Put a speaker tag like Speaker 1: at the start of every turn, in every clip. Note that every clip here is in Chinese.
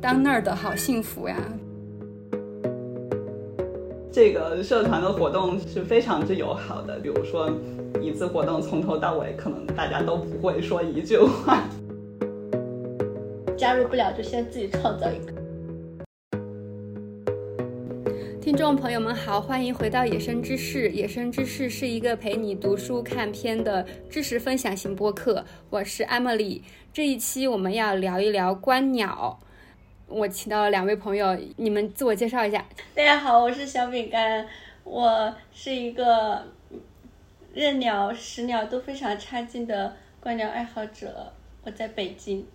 Speaker 1: 当那儿的好幸福呀。
Speaker 2: 这个社团的活动是非常之友好的，比如说一次活动从头到尾，可能大家都不会说一句话。
Speaker 3: 加入不了就先自己创造一个。
Speaker 1: 听众朋友们好，欢迎回到《野生知识》。《野生知识》是一个陪你读书看片的知识分享型播客，我是 Emily。这一期我们要聊一聊观鸟。我请到了两位朋友，你们自我介绍一下。
Speaker 3: 大家好，我是小饼干，我是一个认鸟、识鸟都非常差劲的观鸟爱好者。我在北京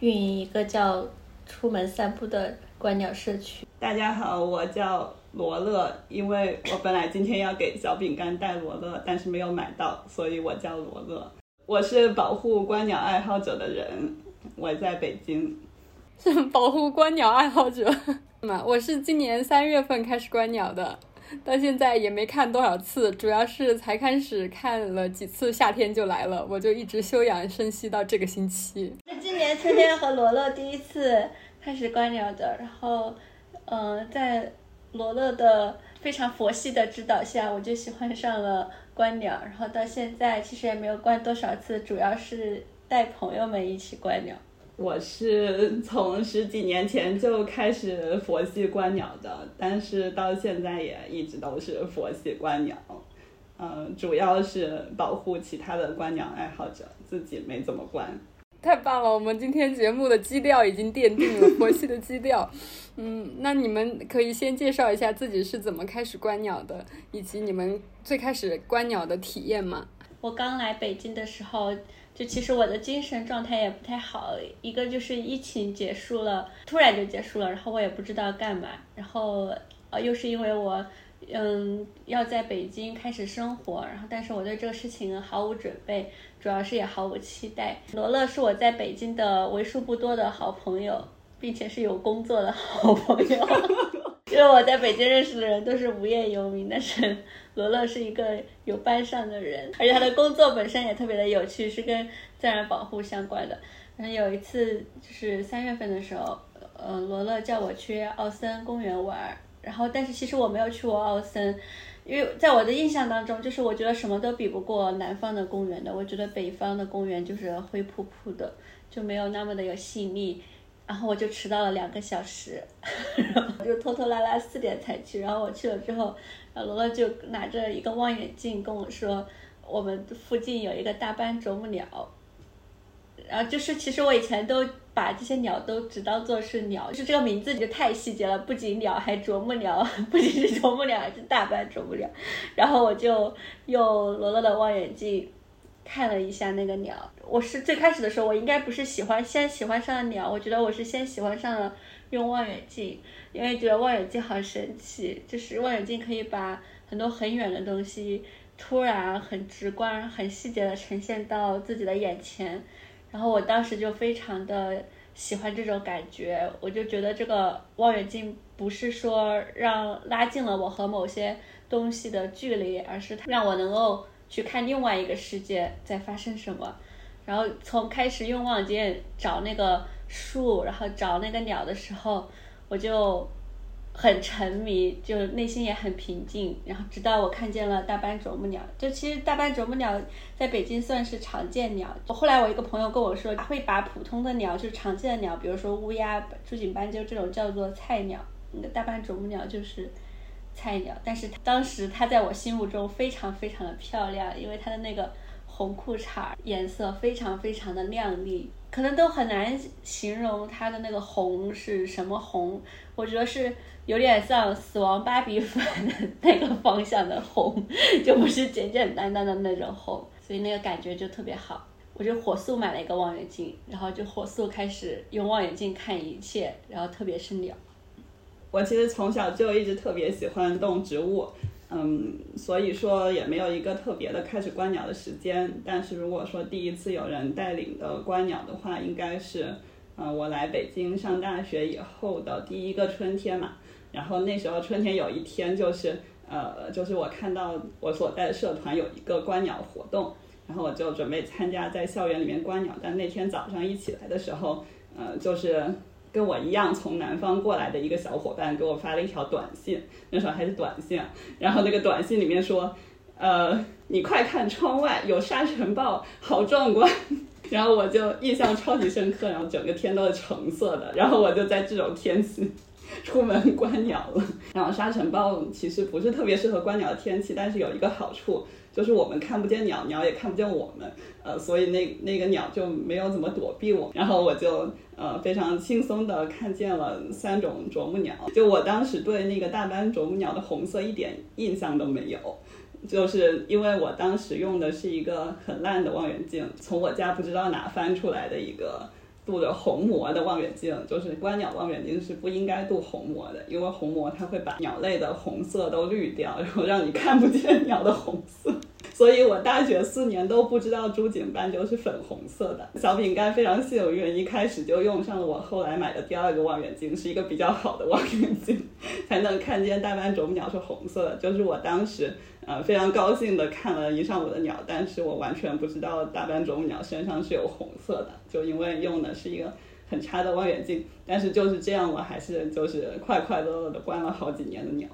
Speaker 3: 运营一个叫“出门散步”的观鸟社区。
Speaker 2: 大家好，我叫罗乐，因为我本来今天要给小饼干带罗乐，但是没有买到，所以我叫罗乐。我是保护观鸟爱好者的人，我在北京。
Speaker 1: 是 保护观鸟爱好者嘛？我是今年三月份开始观鸟的，到现在也没看多少次，主要是才开始看了几次，夏天就来了，我就一直休养生息到这个星期。
Speaker 3: 是今年春天和罗乐第一次开始观鸟的，然后，嗯，在罗乐的非常佛系的指导下，我就喜欢上了观鸟，然后到现在其实也没有观多少次，主要是带朋友们一起观鸟。
Speaker 2: 我是从十几年前就开始佛系观鸟的，但是到现在也一直都是佛系观鸟，嗯，主要是保护其他的观鸟爱好者，自己没怎么观。
Speaker 1: 太棒了，我们今天节目的基调已经奠定了佛系的基调。嗯，那你们可以先介绍一下自己是怎么开始观鸟的，以及你们最开始观鸟的体验吗？
Speaker 3: 我刚来北京的时候。就其实我的精神状态也不太好，一个就是疫情结束了，突然就结束了，然后我也不知道干嘛，然后呃又是因为我嗯要在北京开始生活，然后但是我对这个事情毫无准备，主要是也毫无期待。罗乐是我在北京的为数不多的好朋友，并且是有工作的好朋友，因为我在北京认识的人都是无业游民，但是。罗乐是一个有班上的人，而且他的工作本身也特别的有趣，是跟自然保护相关的。然后有一次就是三月份的时候，呃，罗乐叫我去奥森公园玩，然后但是其实我没有去过奥森，因为在我的印象当中，就是我觉得什么都比不过南方的公园的，我觉得北方的公园就是灰扑扑的，就没有那么的有吸引力。然后我就迟到了两个小时，然后就拖拖拉拉四点才去。然后我去了之后，啊罗罗就拿着一个望远镜跟我说，我们附近有一个大斑啄木鸟。然后就是其实我以前都把这些鸟都只当做是鸟，就是这个名字就太细节了，不仅鸟还啄木鸟，不仅是啄木鸟，还是大斑啄木鸟。然后我就用罗罗的望远镜。看了一下那个鸟，我是最开始的时候，我应该不是喜欢先喜欢上了鸟，我觉得我是先喜欢上了用望远镜，因为觉得望远镜好神奇，就是望远镜可以把很多很远的东西突然很直观、很细节的呈现到自己的眼前，然后我当时就非常的喜欢这种感觉，我就觉得这个望远镜不是说让拉近了我和某些东西的距离，而是它让我能够。去看另外一个世界在发生什么，然后从开始用望远镜找那个树，然后找那个鸟的时候，我就很沉迷，就内心也很平静。然后直到我看见了大斑啄木鸟，就其实大斑啄木鸟在北京算是常见鸟。后来我一个朋友跟我说，会把普通的鸟，就是常见的鸟，比如说乌鸦、朱颈斑鸠这种叫做菜鸟，那大斑啄木鸟就是。菜鸟，但是当时它在我心目中非常非常的漂亮，因为它的那个红裤衩颜色非常非常的亮丽，可能都很难形容它的那个红是什么红，我觉得是有点像死亡芭比粉的 那个方向的红，就不是简简单单的那种红，所以那个感觉就特别好，我就火速买了一个望远镜，然后就火速开始用望远镜看一切，然后特别是鸟。
Speaker 2: 我其实从小就一直特别喜欢动植物，嗯，所以说也没有一个特别的开始观鸟的时间。但是如果说第一次有人带领的观鸟的话，应该是，嗯，我来北京上大学以后的第一个春天嘛。然后那时候春天有一天就是，呃，就是我看到我所在的社团有一个观鸟活动，然后我就准备参加在校园里面观鸟。但那天早上一起来的时候，呃，就是。跟我一样从南方过来的一个小伙伴给我发了一条短信，那时候还是短信，然后那个短信里面说，呃，你快看窗外有沙尘暴，好壮观。然后我就印象超级深刻，然后整个天都是橙色的，然后我就在这种天气出门观鸟了。然后沙尘暴其实不是特别适合观鸟的天气，但是有一个好处。就是我们看不见鸟，鸟也看不见我们，呃，所以那那个鸟就没有怎么躲避我，然后我就呃非常轻松的看见了三种啄木鸟。就我当时对那个大斑啄木鸟的红色一点印象都没有，就是因为我当时用的是一个很烂的望远镜，从我家不知道哪翻出来的一个。镀着红膜的望远镜，就是观鸟望远镜是不应该镀红膜的，因为红膜它会把鸟类的红色都滤掉，然后让你看不见鸟的红色。所以我大学四年都不知道珠颈斑鸠是粉红色的。小饼干非常幸运，一开始就用上了我后来买的第二个望远镜，是一个比较好的望远镜，才能看见大斑啄木鸟是红色的。就是我当时。呃，非常高兴的看了一上午的鸟，但是我完全不知道大斑啄木鸟身上是有红色的，就因为用的是一个很差的望远镜。但是就是这样，我还是就是快快乐乐的观了好几年的鸟。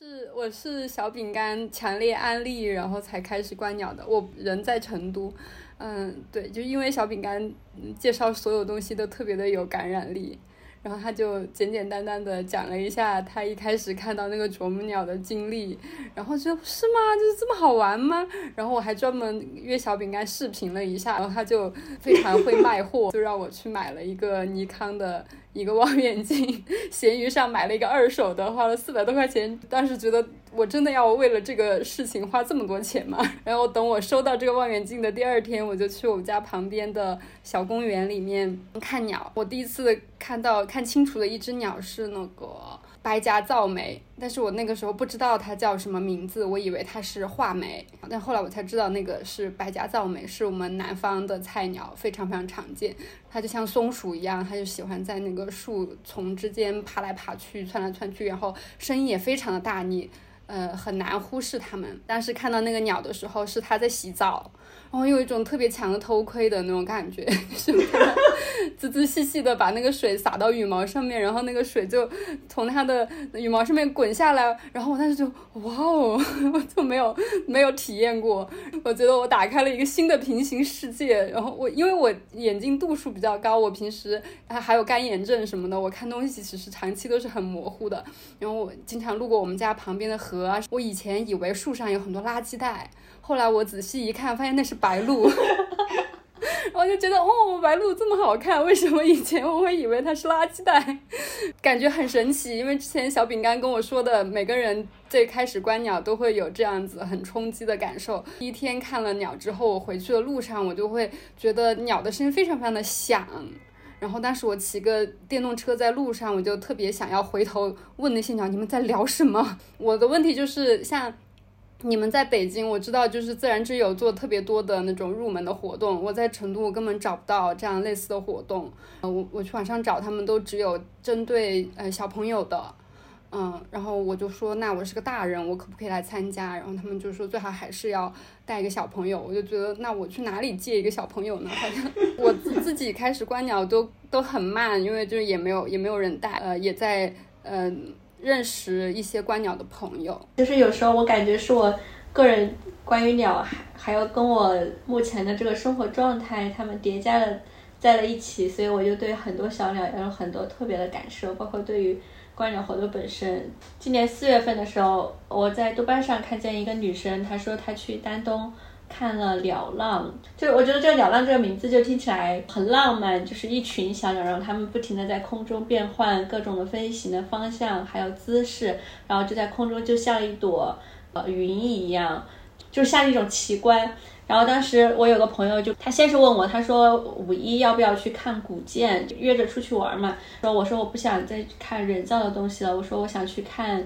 Speaker 1: 是，我是小饼干强烈安利，然后才开始观鸟的。我人在成都，嗯，对，就因为小饼干介绍所有东西都特别的有感染力。然后他就简简单单的讲了一下他一开始看到那个啄木鸟的经历，然后就是吗？就是这么好玩吗？然后我还专门约小饼干视频了一下，然后他就非常会卖货，就让我去买了一个尼康的。一个望远镜，闲鱼上买了一个二手的，花了四百多块钱。当时觉得我真的要为了这个事情花这么多钱吗？然后等我收到这个望远镜的第二天，我就去我们家旁边的小公园里面看鸟。我第一次看到看清楚的一只鸟是那个。白颊噪眉，但是我那个时候不知道它叫什么名字，我以为它是画眉，但后来我才知道那个是白颊噪眉，是我们南方的菜鸟，非常非常常见。它就像松鼠一样，它就喜欢在那个树丛之间爬来爬去、窜来窜去，然后声音也非常的大，你呃很难忽视它们。但是看到那个鸟的时候，是它在洗澡。然后有一种特别强的偷窥的那种感觉，是吗 仔仔细细的把那个水洒到羽毛上面，然后那个水就从它的羽毛上面滚下来，然后我当时就哇哦，我就没有没有体验过，我觉得我打开了一个新的平行世界。然后我因为我眼睛度数比较高，我平时还还有干眼症什么的，我看东西其实长期都是很模糊的。然后我经常路过我们家旁边的河啊，我以前以为树上有很多垃圾袋。后来我仔细一看，发现那是白鹭，我就觉得哦，白鹭这么好看，为什么以前我会以为它是垃圾袋？感觉很神奇，因为之前小饼干跟我说的，每个人最开始观鸟都会有这样子很冲击的感受。第一天看了鸟之后，我回去的路上，我就会觉得鸟的声音非常非常的响。然后当时我骑个电动车在路上，我就特别想要回头问那些鸟，你们在聊什么？我的问题就是像。你们在北京，我知道就是自然之友做特别多的那种入门的活动。我在成都，我根本找不到这样类似的活动。呃，我我去网上找，他们都只有针对呃小朋友的，嗯，然后我就说，那我是个大人，我可不可以来参加？然后他们就说，最好还是要带一个小朋友。我就觉得，那我去哪里借一个小朋友呢？好像我自己开始观鸟都都很慢，因为就是也没有也没有人带，呃，也在嗯。认识一些观鸟的朋友，
Speaker 3: 就是有时候我感觉是我个人关于鸟，还还有跟我目前的这个生活状态，他们叠加了在了一起，所以我就对很多小鸟有很多特别的感受，包括对于观鸟活动本身。今年四月份的时候，我在豆瓣上看见一个女生，她说她去丹东。看了鸟浪，就我觉得这个鸟浪这个名字就听起来很浪漫，就是一群小鸟，然后它们不停的在空中变换各种的飞行的方向，还有姿势，然后就在空中就像一朵呃云一样，就像一种奇观。然后当时我有个朋友就他先是问我，他说五一要不要去看古建，约着出去玩嘛。说我说我不想再看人造的东西了，我说我想去看。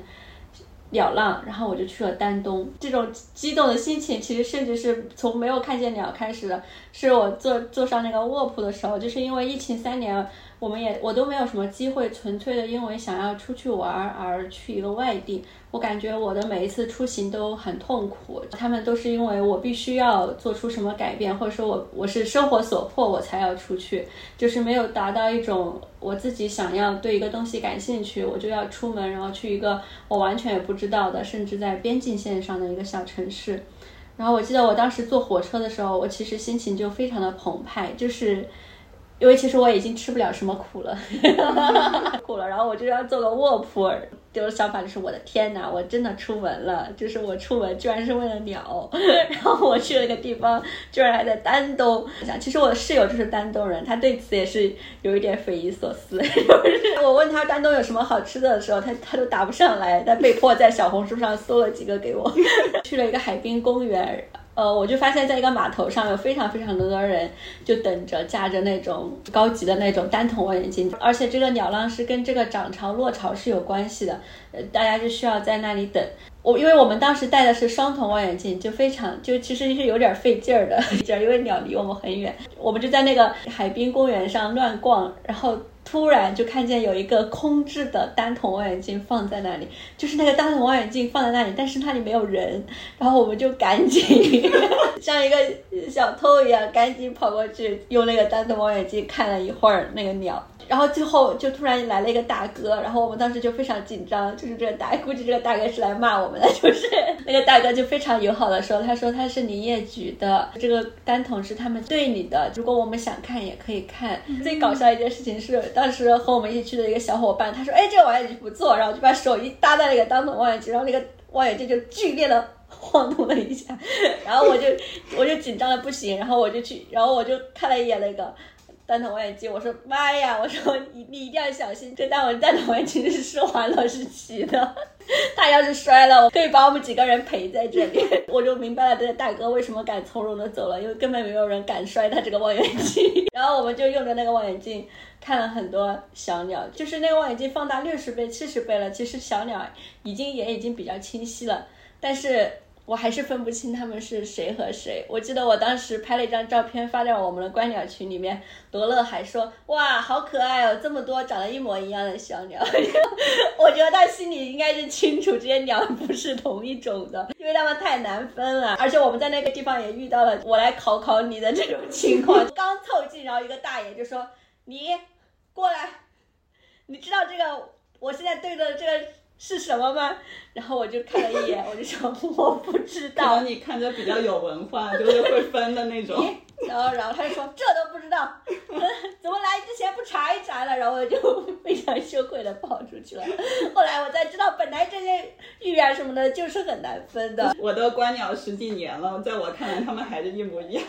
Speaker 3: 鸟浪，然后我就去了丹东。这种激动的心情，其实甚至是从没有看见鸟开始的。是我坐坐上那个卧铺的时候，就是因为疫情三年，我们也我都没有什么机会，纯粹的因为想要出去玩而去一个外地。我感觉我的每一次出行都很痛苦，他们都是因为我必须要做出什么改变，或者说我我是生活所迫我才要出去，就是没有达到一种我自己想要对一个东西感兴趣，我就要出门，然后去一个我完全也不知道的，甚至在边境线上的一个小城市。然后我记得我当时坐火车的时候，我其实心情就非常的澎湃，就是因为其实我已经吃不了什么苦了，苦了，然后我就要做个卧铺。就是想法，就是我的天哪，我真的出门了，就是我出门居然是为了鸟，然后我去了一个地方，居然还在丹东。想，其实我的室友就是丹东人，他对此也是有一点匪夷所思。我问他丹东有什么好吃的的时候，他他都答不上来，他被迫在小红书上搜了几个给我。去了一个海滨公园。呃，我就发现，在一个码头上有非常非常多的人，就等着架着那种高级的那种单筒望远镜，而且这个鸟浪是跟这个涨潮落潮是有关系的，呃，大家就需要在那里等。我因为我们当时戴的是双筒望远镜，就非常就其实是有点费劲儿的，劲儿，因为鸟离我们很远，我们就在那个海滨公园上乱逛，然后。突然就看见有一个空置的单筒望远镜放在那里，就是那个单筒望远镜放在那里，但是那里没有人，然后我们就赶紧 像一个小偷一样，赶紧跑过去，用那个单筒望远镜看了一会儿那个鸟。然后最后就突然来了一个大哥，然后我们当时就非常紧张，就是这个大估计这个大哥是来骂我们的，就是 那个大哥就非常友好的说，他说他是林业局的，这个单筒是他们队里的，如果我们想看也可以看。最搞笑一件事情是，当时和我们一起去的一个小伙伴，他说，哎，这个望远镜不错，然后就把手一搭在那个单筒望远镜，然后那个望远镜就剧烈的晃动了一下，然后我就我就紧张的不行，然后我就去，然后我就看了一眼那个。单筒望远镜，我说妈呀！我说你你一定要小心，这单我单筒望远镜是施华老师骑的，他要是摔了，我可以把我们几个人陪在这里。我就明白了这个大哥为什么敢从容的走了，因为根本没有人敢摔他这个望远镜。然后我们就用着那个望远镜看了很多小鸟，就是那个望远镜放大六十倍、七十倍了，其实小鸟已经也已经比较清晰了，但是。我还是分不清他们是谁和谁。我记得我当时拍了一张照片发在我们的观鸟群里面，罗乐还说：“哇，好可爱哦，这么多长得一模一样的小鸟。”我觉得他心里应该是清楚这些鸟不是同一种的，因为它们太难分了。而且我们在那个地方也遇到了我来考考你的这种情况。刚凑近，然后一个大爷就说：“你过来，你知道这个我现在对着这个。”是什么吗？然后我就看了一眼，我就说我不知道。
Speaker 2: 你看着比较有文化，就是会分的那种。
Speaker 3: 然后，然后他就说这都不知道，怎么来之前不查一查了？然后我就非常羞愧的跑出去了。后来我才知道，本来这些玉啊什么的，就是很难分的。
Speaker 2: 我都观鸟十几年了，在我看来，他们还是一模一样。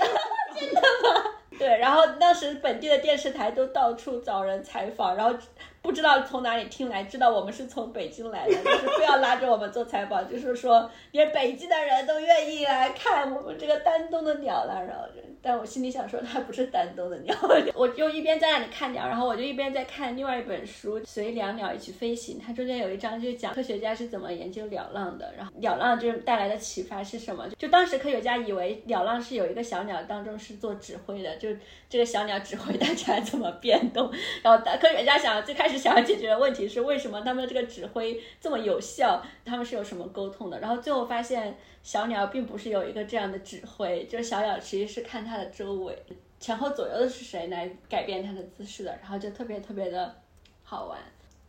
Speaker 3: 真的吗？对，然后当时本地的电视台都到处找人采访，然后不知道从哪里听来，知道我们是从北京来的，就是非要拉着我们做采访，就是说连北京的人都愿意来看我们这个丹东的鸟了，然后。但我心里想说，它不是丹东的鸟，我就一边在那里看鸟，然后我就一边在看另外一本书《随两鸟一起飞行》，它中间有一章就讲科学家是怎么研究鸟浪的，然后鸟浪就是带来的启发是什么？就当时科学家以为 鸟浪是有一个小鸟当中是做指挥的，就这个小鸟指挥大家怎么变动，然后科学家想最开始想要解决的问题是为什么他们这个指挥这么有效，他们是有什么沟通的，然后最后发现。小鸟并不是有一个这样的指挥，就是小鸟其实是看它的周围前后左右的是谁来改变它的姿势的，然后就特别特别的好玩。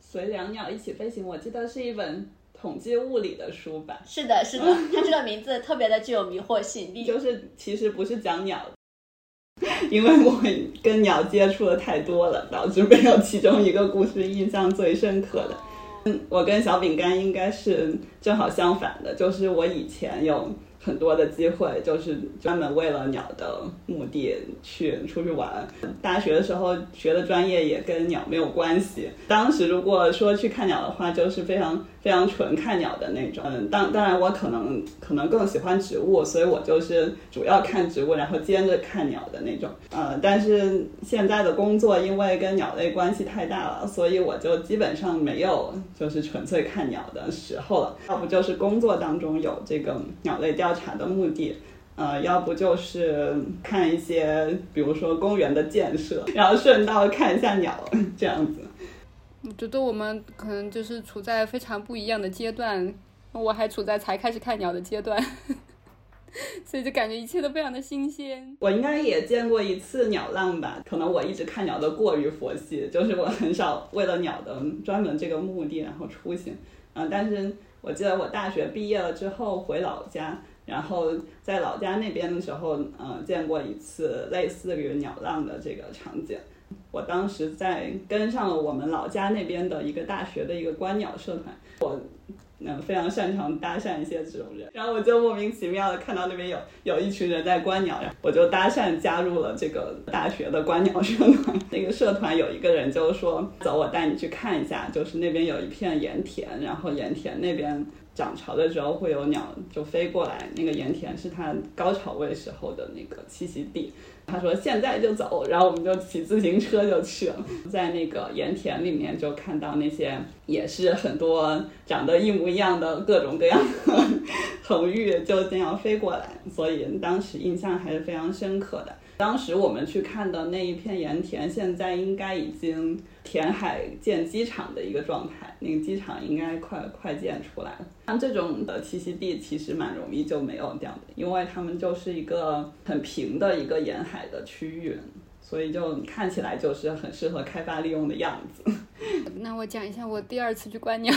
Speaker 2: 随两鸟一起飞行，我记得是一本统计物理的书吧？
Speaker 3: 是的，是的，它这个名字特别的具有迷惑性。
Speaker 2: 就是其实不是讲鸟，因为我跟鸟接触的太多了，导致没有其中一个故事印象最深刻的。嗯我跟小饼干应该是正好相反的，就是我以前有很多的机会，就是专门为了鸟的目的去出去玩。大学的时候学的专业也跟鸟没有关系。当时如果说去看鸟的话，就是非常。非常纯看鸟的那种，嗯，当当然我可能可能更喜欢植物，所以我就是主要看植物，然后兼着看鸟的那种，呃，但是现在的工作因为跟鸟类关系太大了，所以我就基本上没有就是纯粹看鸟的时候了，要不就是工作当中有这个鸟类调查的目的，呃，要不就是看一些比如说公园的建设，然后顺道看一下鸟 这样子。
Speaker 1: 我觉得我们可能就是处在非常不一样的阶段，我还处在才开始看鸟的阶段。所以就感觉一切都非常的新鲜。
Speaker 2: 我应该也见过一次鸟浪吧，可能我一直看鸟的过于佛系，就是我很少为了鸟的专门这个目的然后出行。嗯，但是我记得我大学毕业了之后回老家，然后在老家那边的时候，嗯，见过一次类似于鸟浪的这个场景。我当时在跟上了我们老家那边的一个大学的一个观鸟社团，我。嗯，非常擅长搭讪一些这种人，然后我就莫名其妙的看到那边有有一群人在观鸟，然后我就搭讪加入了这个大学的观鸟社团。那个社团有一个人就说：“走，我带你去看一下，就是那边有一片盐田，然后盐田那边涨潮的时候会有鸟就飞过来，那个盐田是它高潮位时候的那个栖息地。”他说现在就走，然后我们就骑自行车就去了，在那个盐田里面就看到那些也是很多长得一模一样的各种各样的 恒玉就这样飞过来，所以当时印象还是非常深刻的。当时我们去看的那一片盐田，现在应该已经填海建机场的一个状态，那个机场应该快快建出来了。像这种的栖息地其实蛮容易就没有掉的，因为它们就是一个很平的一个沿海的区域，所以就看起来就是很适合开发利用的样子。
Speaker 1: 那我讲一下我第二次去观鸟，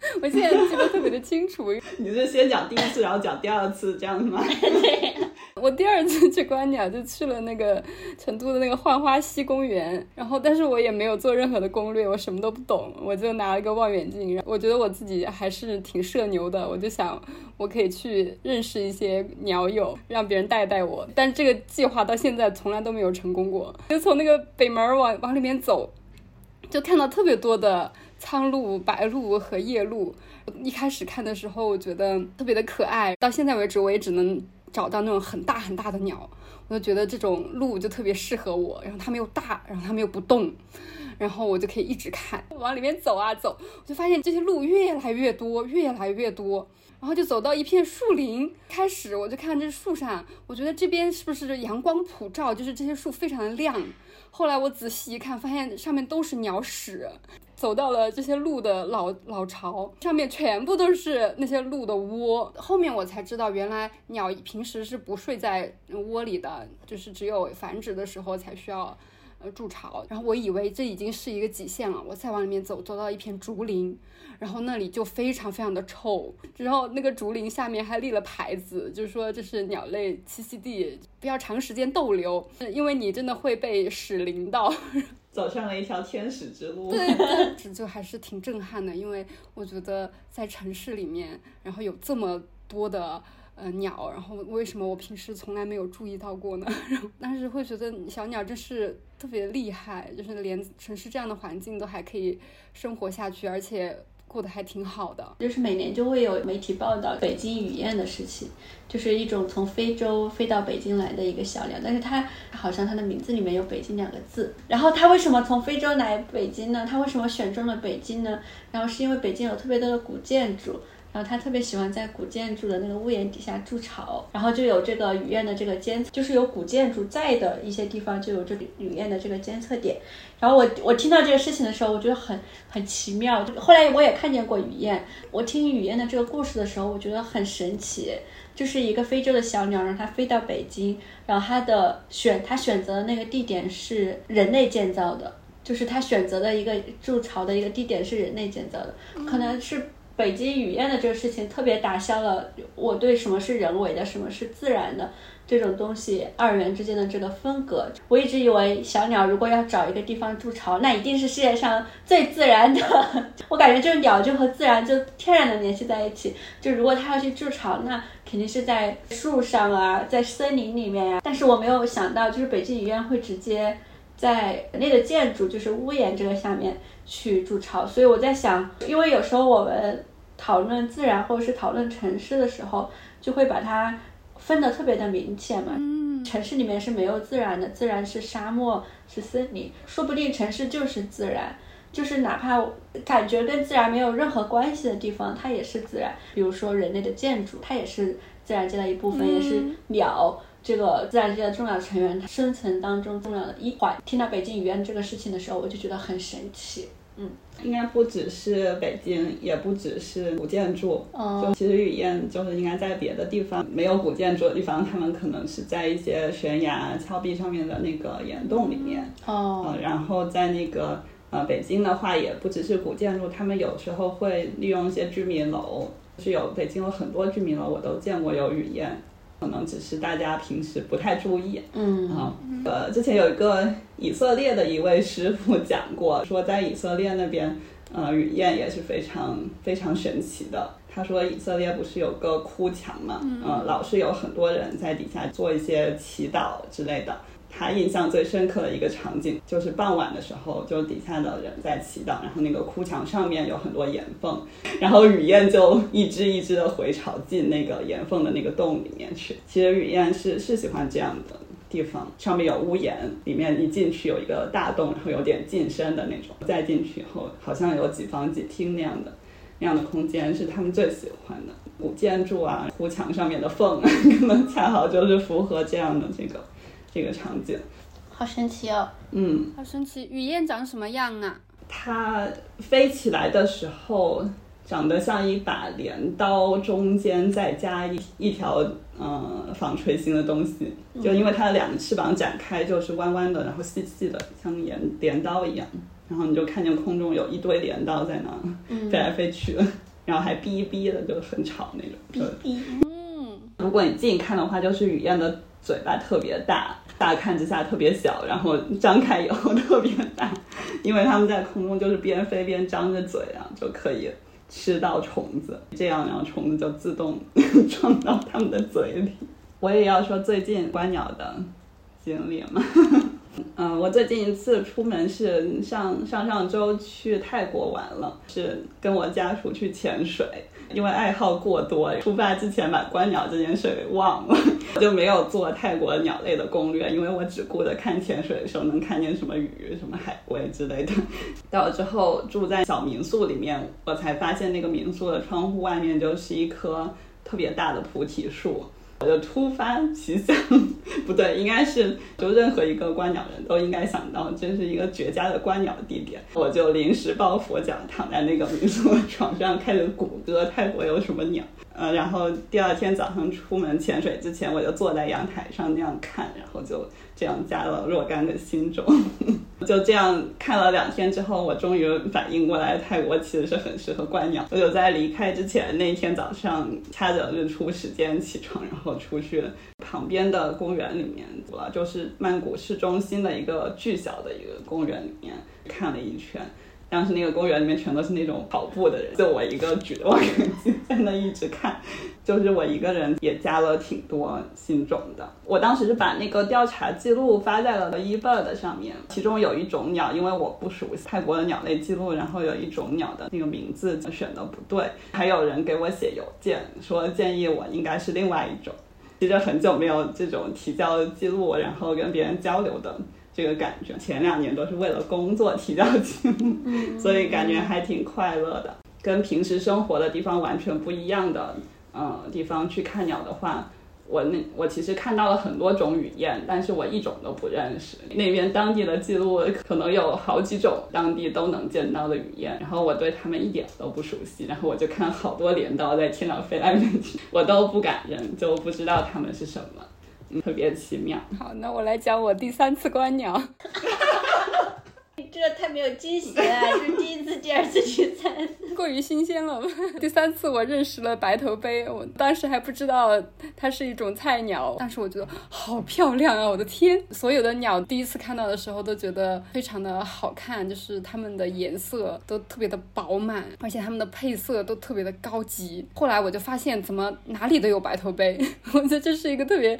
Speaker 1: 我现在记得特别的清楚。
Speaker 2: 你是先讲第一次，然后讲第二次这样子吗？
Speaker 3: 对。
Speaker 1: 我第二次去观鸟就去了那个成都的那个浣花溪公园，然后但是我也没有做任何的攻略，我什么都不懂，我就拿了一个望远镜，我觉得我自己还是挺社牛的，我就想我可以去认识一些鸟友，让别人带带我，但是这个计划到现在从来都没有成功过。就从那个北门往往里面走，就看到特别多的苍鹭、白鹭和夜鹭。一开始看的时候，我觉得特别的可爱，到现在为止我也只能。找到那种很大很大的鸟，我就觉得这种鹿就特别适合我。然后它们又大，然后它们又不动，然后我就可以一直看，往里面走啊走，我就发现这些鹿越来越多，越来越多。然后就走到一片树林，开始我就看这树上，我觉得这边是不是阳光普照，就是这些树非常的亮。后来我仔细一看，发现上面都是鸟屎。走到了这些鹿的老老巢，上面全部都是那些鹿的窝。后面我才知道，原来鸟平时是不睡在窝里的，就是只有繁殖的时候才需要呃筑巢。然后我以为这已经是一个极限了，我再往里面走，走到一片竹林，然后那里就非常非常的臭。然后那个竹林下面还立了牌子，就是说这是鸟类栖息地，不要长时间逗留，因为你真的会被屎淋到。
Speaker 2: 走上了一条天使之路，
Speaker 1: 对，就还是挺震撼的。因为我觉得在城市里面，然后有这么多的呃鸟，然后为什么我平时从来没有注意到过呢？然后但是会觉得小鸟真是特别厉害，就是连城市这样的环境都还可以生活下去，而且。过得还挺好的，
Speaker 3: 就是每年就会有媒体报道北京雨燕的事情，就是一种从非洲飞到北京来的一个小鸟，但是它好像它的名字里面有北京两个字。然后它为什么从非洲来北京呢？它为什么选中了北京呢？然后是因为北京有特别多的古建筑。然后他特别喜欢在古建筑的那个屋檐底下筑巢，然后就有这个雨燕的这个监测，就是有古建筑在的一些地方就有这个雨燕的这个监测点。然后我我听到这个事情的时候，我觉得很很奇妙。后来我也看见过雨燕，我听雨燕的这个故事的时候，我觉得很神奇。就是一个非洲的小鸟，让它飞到北京，然后它的选它选择的那个地点是人类建造的，就是它选择的一个筑巢的一个地点是人类建造的，可能是。北京雨燕的这个事情特别打消了我对什么是人为的，什么是自然的这种东西二元之间的这个分隔。我一直以为小鸟如果要找一个地方筑巢，那一定是世界上最自然的。我感觉这个鸟就和自然就天然的联系在一起。就如果它要去筑巢，那肯定是在树上啊，在森林里面呀。但是我没有想到，就是北京雨燕会直接在人类的建筑，就是屋檐这个下面去筑巢。所以我在想，因为有时候我们。讨论自然或者是讨论城市的时候，就会把它分得特别的明显嘛。嗯，城市里面是没有自然的，自然是沙漠是森林，说不定城市就是自然，就是哪怕感觉跟自然没有任何关系的地方，它也是自然。比如说人类的建筑，它也是自然界的一部分，也是鸟这个自然界的重要成员，它生存当中重要的一环。听到北京语言这个事情的时候，我就觉得很神奇。嗯，
Speaker 2: 应该不只是北京，也不只是古建筑。
Speaker 3: 哦
Speaker 2: 就其实雨燕就是应该在别的地方没有古建筑的地方，他们可能是在一些悬崖、峭壁上面的那个岩洞里面。
Speaker 3: 哦
Speaker 2: 呃，然后在那个呃北京的话，也不只是古建筑，他们有时候会利用一些居民楼，是有北京有很多居民楼，我都见过有雨燕，可能只是大家平时不太注意。
Speaker 3: 嗯
Speaker 2: 啊，呃，之前有一个以色列的一位师傅讲过，说在以色列那边，呃，雨燕也是非常非常神奇的。他说以色列不是有个哭墙嘛，呃，老是有很多人在底下做一些祈祷之类的。他印象最深刻的一个场景就是傍晚的时候，就底下的人在祈祷，然后那个哭墙上面有很多岩缝，然后雨燕就一只一只的回巢进那个岩缝的那个洞里面去。其实雨燕是是喜欢这样的地方，上面有屋檐，里面一进去有一个大洞，然后有点进深的那种，再进去以后好像有几房几厅那样的。那样的空间是他们最喜欢的。古建筑啊，哭墙上面的缝，可能恰好就是符合这样的这个这个场景。
Speaker 3: 好神奇哦！
Speaker 2: 嗯，
Speaker 1: 好神奇，雨燕长什么样啊？
Speaker 2: 它飞起来的时候长得像一把镰刀，中间再加一一条呃纺锤形的东西，就因为它的两个翅膀展开就是弯弯的，然后细细的，像镰镰刀一样。然后你就看见空中有一堆镰刀在那飞来飞去，然后还哔哔的，就很吵那种。哔
Speaker 3: 哔
Speaker 1: 嗯，
Speaker 2: 如果你近看的话，就是雨燕的嘴巴特别大，大看之下特别小，然后张开以后特别大，因为它们在空中就是边飞边张着嘴啊，就可以吃到虫子，这样然后虫子就自动 撞到它们的嘴里。我也要说最近观鸟的经历嘛。嗯，我最近一次出门是上上上周去泰国玩了，是跟我家属去潜水，因为爱好过多，出发之前把观鸟这件事给忘了，我 就没有做泰国鸟类的攻略，因为我只顾着看潜水的时候能看见什么鱼、什么海龟之类的。到了之后住在小民宿里面，我才发现那个民宿的窗户外面就是一棵特别大的菩提树。我就突发奇想，不对，应该是就任何一个观鸟人都应该想到，这是一个绝佳的观鸟地点。我就临时抱佛脚，躺在那个民宿的床上，开始谷歌泰国有什么鸟。呃，然后第二天早上出门潜水之前，我就坐在阳台上那样看，然后就这样加了若干个心中。就这样看了两天之后，我终于反应过来，泰国其实是很适合观鸟。我就在离开之前那天早上，掐着日出时间起床，然后出去旁边的公园里面，就是曼谷市中心的一个巨小的一个公园里面看了一圈。当时那个公园里面全都是那种跑步的人，就我一个举着望远镜在那一直看，就是我一个人也加了挺多新种的。我当时是把那个调查记录发在了 eBird 上面，其中有一种鸟，因为我不熟悉泰国的鸟类记录，然后有一种鸟的那个名字选的不对，还有人给我写邮件说建议我应该是另外一种。其实很久没有这种提交记录，然后跟别人交流的。这个感觉，前两年都是为了工作提到记录，所以感觉还挺快乐的。跟平时生活的地方完全不一样的，呃，地方去看鸟的话，我那我其实看到了很多种语言，但是我一种都不认识。那边当地的记录可能有好几种当地都能见到的语言，然后我对他们一点都不熟悉，然后我就看好多镰刀在天上飞来飞去，我都不敢认，就不知道它们是什么。特别奇妙。
Speaker 1: 好，那我来讲我第三次观鸟。
Speaker 3: 这太没有惊喜了，这是第一次、第二次、第三次，
Speaker 1: 过于新鲜了。第三次我认识了白头杯，我当时还不知道它是一种菜鸟，但是我觉得好漂亮啊！我的天，所有的鸟第一次看到的时候都觉得非常的好看，就是它们的颜色都特别的饱满，而且它们的配色都特别的高级。后来我就发现，怎么哪里都有白头杯，我觉得这是一个特别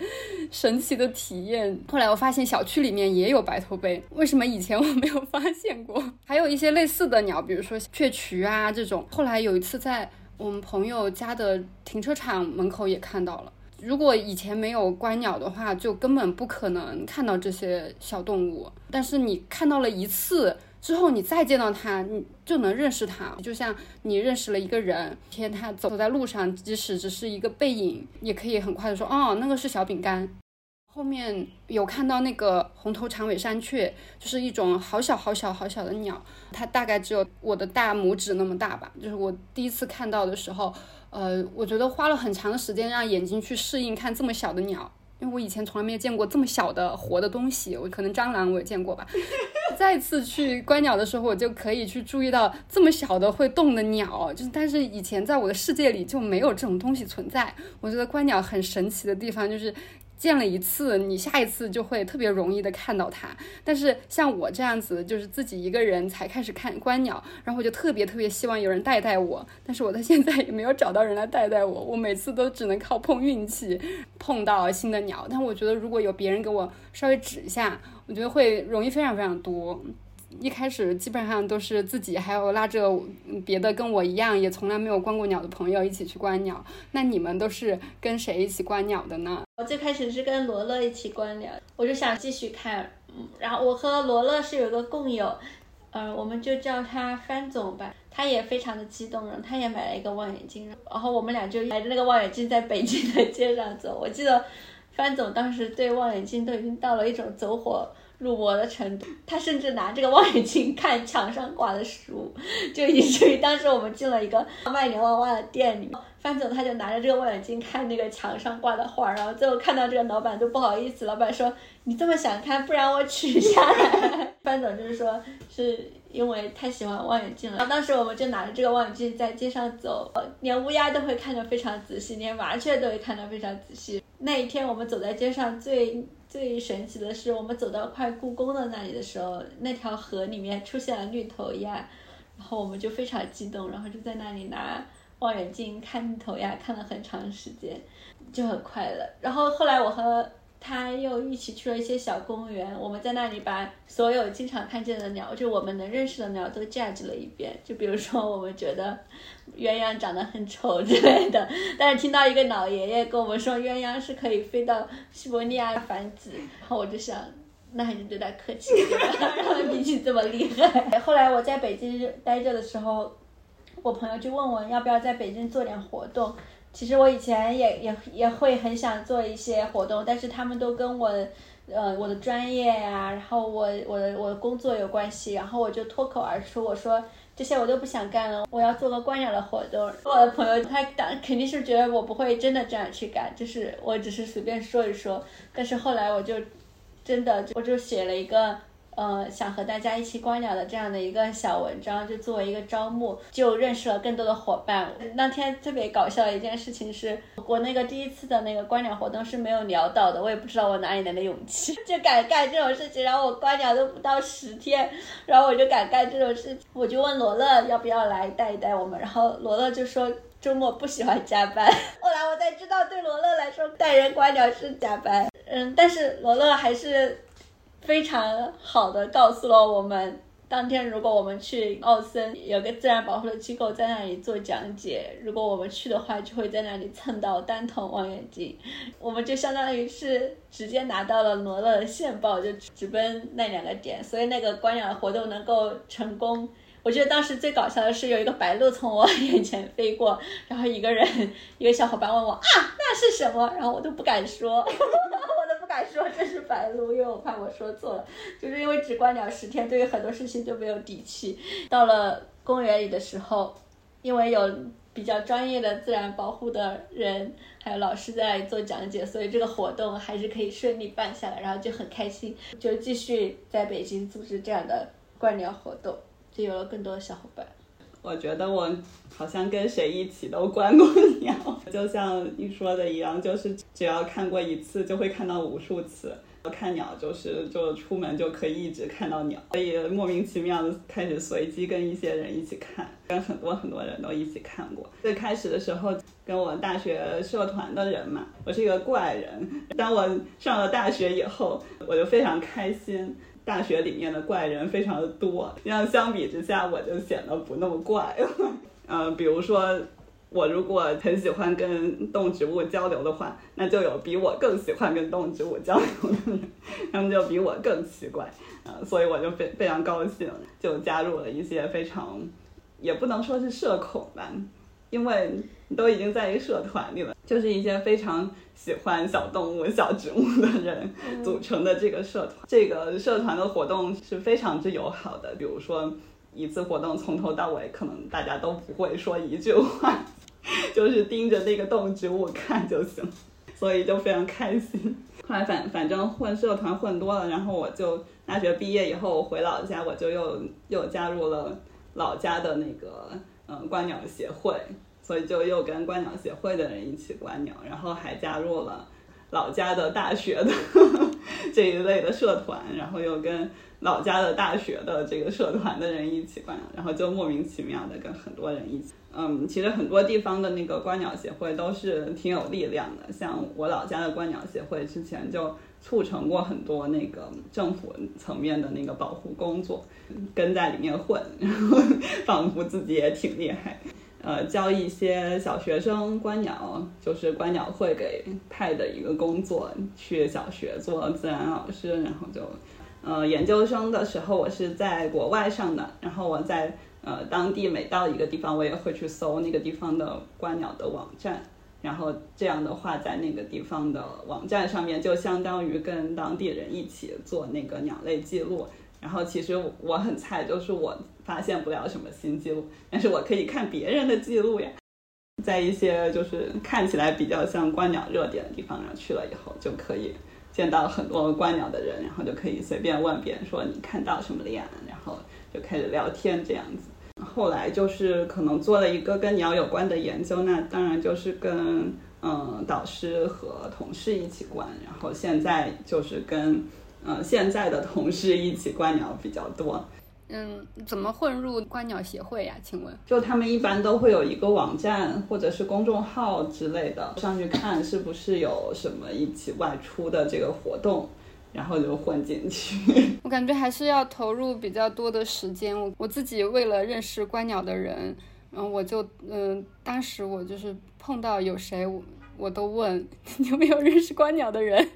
Speaker 1: 神奇的体验。后来我发现小区里面也有白头杯，为什么以前我没有发现过？还有一些类似的鸟，比如说雀渠啊这种。后来有一次在我们朋友家的停车场门口也看到了。如果以前没有观鸟的话，就根本不可能看到这些小动物。但是你看到了一次之后，你再见到它，你就能认识它。就像你认识了一个人，天他走在路上，即使只是一个背影，也可以很快的说，哦，那个是小饼干。后面有看到那个红头长尾山雀，就是一种好小好小好小的鸟，它大概只有我的大拇指那么大吧。就是我第一次看到的时候，呃，我觉得花了很长的时间让眼睛去适应看这么小的鸟。因为我以前从来没有见过这么小的活的东西，我可能蟑螂我也见过吧。再次去观鸟的时候，我就可以去注意到这么小的会动的鸟，就是但是以前在我的世界里就没有这种东西存在。我觉得观鸟很神奇的地方就是。见了一次，你下一次就会特别容易的看到它。但是像我这样子，就是自己一个人才开始看观鸟，然后我就特别特别希望有人带带我。但是我到现在也没有找到人来带带我，我每次都只能靠碰运气碰到新的鸟。但我觉得如果有别人给我稍微指一下，我觉得会容易非常非常多。一开始基本上都是自己，还有拉着别的跟我一样也从来没有观过鸟的朋友一起去观鸟。那你们都是跟谁一起观鸟的呢？
Speaker 3: 我最开始是跟罗乐一起观鸟，我就想继续看。嗯，然后我和罗乐是有个共友，嗯，我们就叫他范总吧。他也非常的激动，然后他也买了一个望远镜，然后我们俩就拿着那个望远镜在北京的街上走。我记得范总当时对望远镜都已经到了一种走火。入魔的程度，他甚至拿这个望远镜看墙上挂的书，就以至于当时我们进了一个卖牛娃娃的店里，范总他就拿着这个望远镜看那个墙上挂的画，然后最后看到这个老板都不好意思，老板说你这么想看，不然我取下来。范总就是说是因为太喜欢望远镜了，然后当时我们就拿着这个望远镜在街上走，连乌鸦都会看得非常仔细，连麻雀都会看得非常仔细。那一天我们走在街上最。最神奇的是，我们走到快故宫的那里的时候，那条河里面出现了绿头鸭，然后我们就非常激动，然后就在那里拿望远镜看绿头鸭，看了很长时间，就很快乐。然后后来我和。他又一起去了一些小公园，我们在那里把所有经常看见的鸟，就我们能认识的鸟都 judge 了一遍。就比如说，我们觉得鸳鸯长得很丑之类的，但是听到一个老爷爷跟我们说鸳鸯是可以飞到西伯利亚繁殖，然后我就想，那还是对他客气让他脾气这么厉害。后来我在北京待着的时候，我朋友就问我要不要在北京做点活动。其实我以前也也也会很想做一些活动，但是他们都跟我，呃，我的专业呀，然后我我的我的工作有关系，然后我就脱口而出，我说这些我都不想干了，我要做个观鸟的活动。我的朋友他当肯定是觉得我不会真的这样去干，就是我只是随便说一说，但是后来我就真的我就写了一个。呃，想和大家一起观鸟的这样的一个小文章，就作为一个招募，就认识了更多的伙伴。那天特别搞笑的一件事情是，我那个第一次的那个观鸟活动是没有鸟到的，我也不知道我哪里来的勇气，就敢干这种事情。然后我观鸟都不到十天，然后我就敢干这种事情，我就问罗乐要不要来带一带我们，然后罗乐就说周末不喜欢加班。后来我才知道，对罗乐来说带人观鸟是加班。嗯，但是罗乐还是。非常好的告诉了我们，当天如果我们去奥森，有个自然保护的机构在那里做讲解，如果我们去的话，就会在那里蹭到单筒望远镜，我们就相当于是直接拿到了罗勒的线报，就直奔那两个点，所以那个观鸟活动能够成功。我觉得当时最搞笑的是有一个白鹭从我眼前飞过，然后一个人一个小伙伴问我啊那是什么，然后我都不敢说。说这是白鹭，因为我怕我说错了。就是因为只观鸟十天，对于很多事情就没有底气。到了公园里的时候，因为有比较专业的自然保护的人，还有老师在做讲解，所以这个活动还是可以顺利办下来，然后就很开心，就继续在北京组织这样的观鸟活动，就有了更多的小伙伴。
Speaker 2: 我觉得我好像跟谁一起都观过鸟，就像你说的一样，就是只要看过一次，就会看到无数次。我看鸟就是就出门就可以一直看到鸟，所以莫名其妙的开始随机跟一些人一起看，跟很多很多人都一起看过。最开始的时候跟我大学社团的人嘛，我是一个怪人。当我上了大学以后，我就非常开心。大学里面的怪人非常的多，这样相比之下，我就显得不那么怪。呃，比如说，我如果很喜欢跟动植物交流的话，那就有比我更喜欢跟动植物交流的人，他们就比我更奇怪。呃，所以我就非非常高兴，就加入了一些非常，也不能说是社恐吧，因为都已经在一个社团里了，就是一些非常喜欢小动物、小植物的人组成的这个社团。这个社团的活动是非常之友好的，比如说一次活动从头到尾，可能大家都不会说一句话，就是盯着那个动植物看就行，所以就非常开心。后来反反正混社团混多了，然后我就大学毕业以后回老家，我就又又加入了老家的那个嗯观鸟协会，所以就又跟观鸟协会的人一起观鸟，然后还加入了老家的大学的 这一类的社团，然后又跟老家的大学的这个社团的人一起观鸟，然后就莫名其妙的跟很多人一起。嗯，其实很多地方的那个观鸟协会都是挺有力量的，像我老家的观鸟协会之前就促成过很多那个政府层面的那个保护工作，跟在里面混，然后 仿佛自己也挺厉害。呃，教一些小学生观鸟，就是观鸟会给派的一个工作，去小学做自然老师，然后就，呃，研究生的时候我是在国外上的，然后我在。呃，当地每到一个地方，我也会去搜那个地方的观鸟的网站，然后这样的话，在那个地方的网站上面，就相当于跟当地人一起做那个鸟类记录。然后其实我很菜，就是我发现不了什么新记录，但是我可以看别人的记录呀。在一些就是看起来比较像观鸟热点的地方然后去了以后，就可以见到很多观鸟的人，然后就可以随便问别人说你看到什么了呀，然后就开始聊天这样子。后来就是可能做了一个跟鸟有关的研究，那当然就是跟嗯导师和同事一起观，然后现在就是跟嗯现在的同事一起观鸟比较多。
Speaker 1: 嗯，怎么混入观鸟协会呀？请问？
Speaker 2: 就他们一般都会有一个网站或者是公众号之类的，上去看是不是有什么一起外出的这个活动。然后就混进去，
Speaker 1: 我感觉还是要投入比较多的时间。我我自己为了认识观鸟的人，然后我就嗯，当时我就是碰到有谁，我我都问 有没有认识观鸟的人。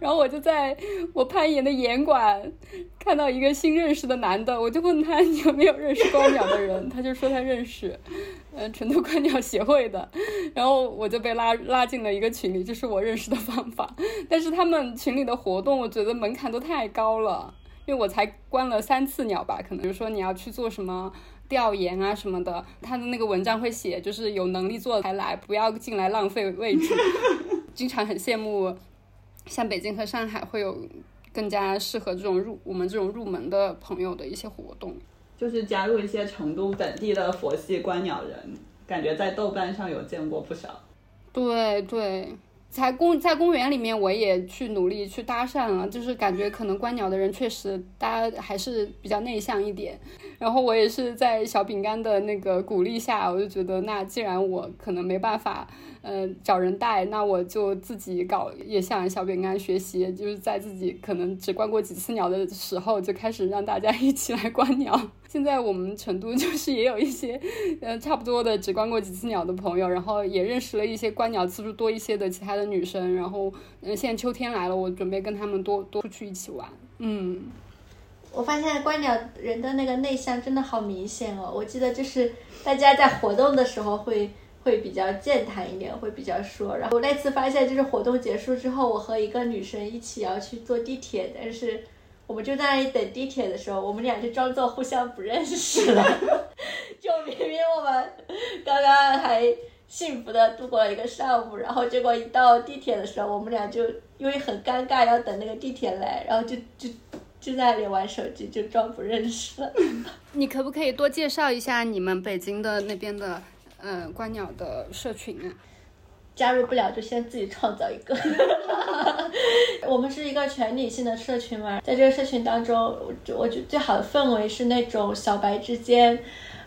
Speaker 1: 然后我就在我攀岩的岩馆看到一个新认识的男的，我就问他有没有认识观鸟的人，他就说他认识。嗯，成都观鸟协会的，然后我就被拉拉进了一个群里，这是我认识的方法。但是他们群里的活动，我觉得门槛都太高了，因为我才观了三次鸟吧，可能比如说你要去做什么调研啊什么的，他的那个文章会写，就是有能力做才来，不要进来浪费位置。经常很羡慕，像北京和上海会有更加适合这种入我们这种入门的朋友的一些活动。
Speaker 2: 就是加入一些成都本地的佛系观鸟人，感觉在豆瓣上有见过不少。
Speaker 1: 对对，在公在公园里面，我也去努力去搭讪了，就是感觉可能观鸟的人确实大家还是比较内向一点。然后我也是在小饼干的那个鼓励下，我就觉得那既然我可能没办法。嗯，找人带，那我就自己搞，也向小饼干学习，就是在自己可能只观过几次鸟的时候，就开始让大家 一起来观鸟。现在我们成都就是也有一些，呃，差不多的只观过几次鸟的朋友，然后也认识了一些观鸟次数多一些的其他的女生，然后，嗯，现在秋天来了，我准备跟他们多多出去一起玩。嗯，
Speaker 3: 我发现观鸟人的那个内向真的好明显哦，我记得就是大家在活动的时候会。会比较健谈一点，会比较说。然后那次发现，就是活动结束之后，我和一个女生一起要去坐地铁，但是我们就在那里等地铁的时候，我们俩就装作互相不认识了。就明明我们刚刚还幸福的度过了一个上午，然后结果一到地铁的时候，我们俩就因为很尴尬要等那个地铁来，然后就就就在那里玩手机，就装不认识了。
Speaker 1: 你可不可以多介绍一下你们北京的那边的？嗯，观鸟的社群啊，
Speaker 3: 加入不了就先自己创造一个。我们是一个全女性的社群嘛，在这个社群当中，我我觉得最好的氛围是那种小白之间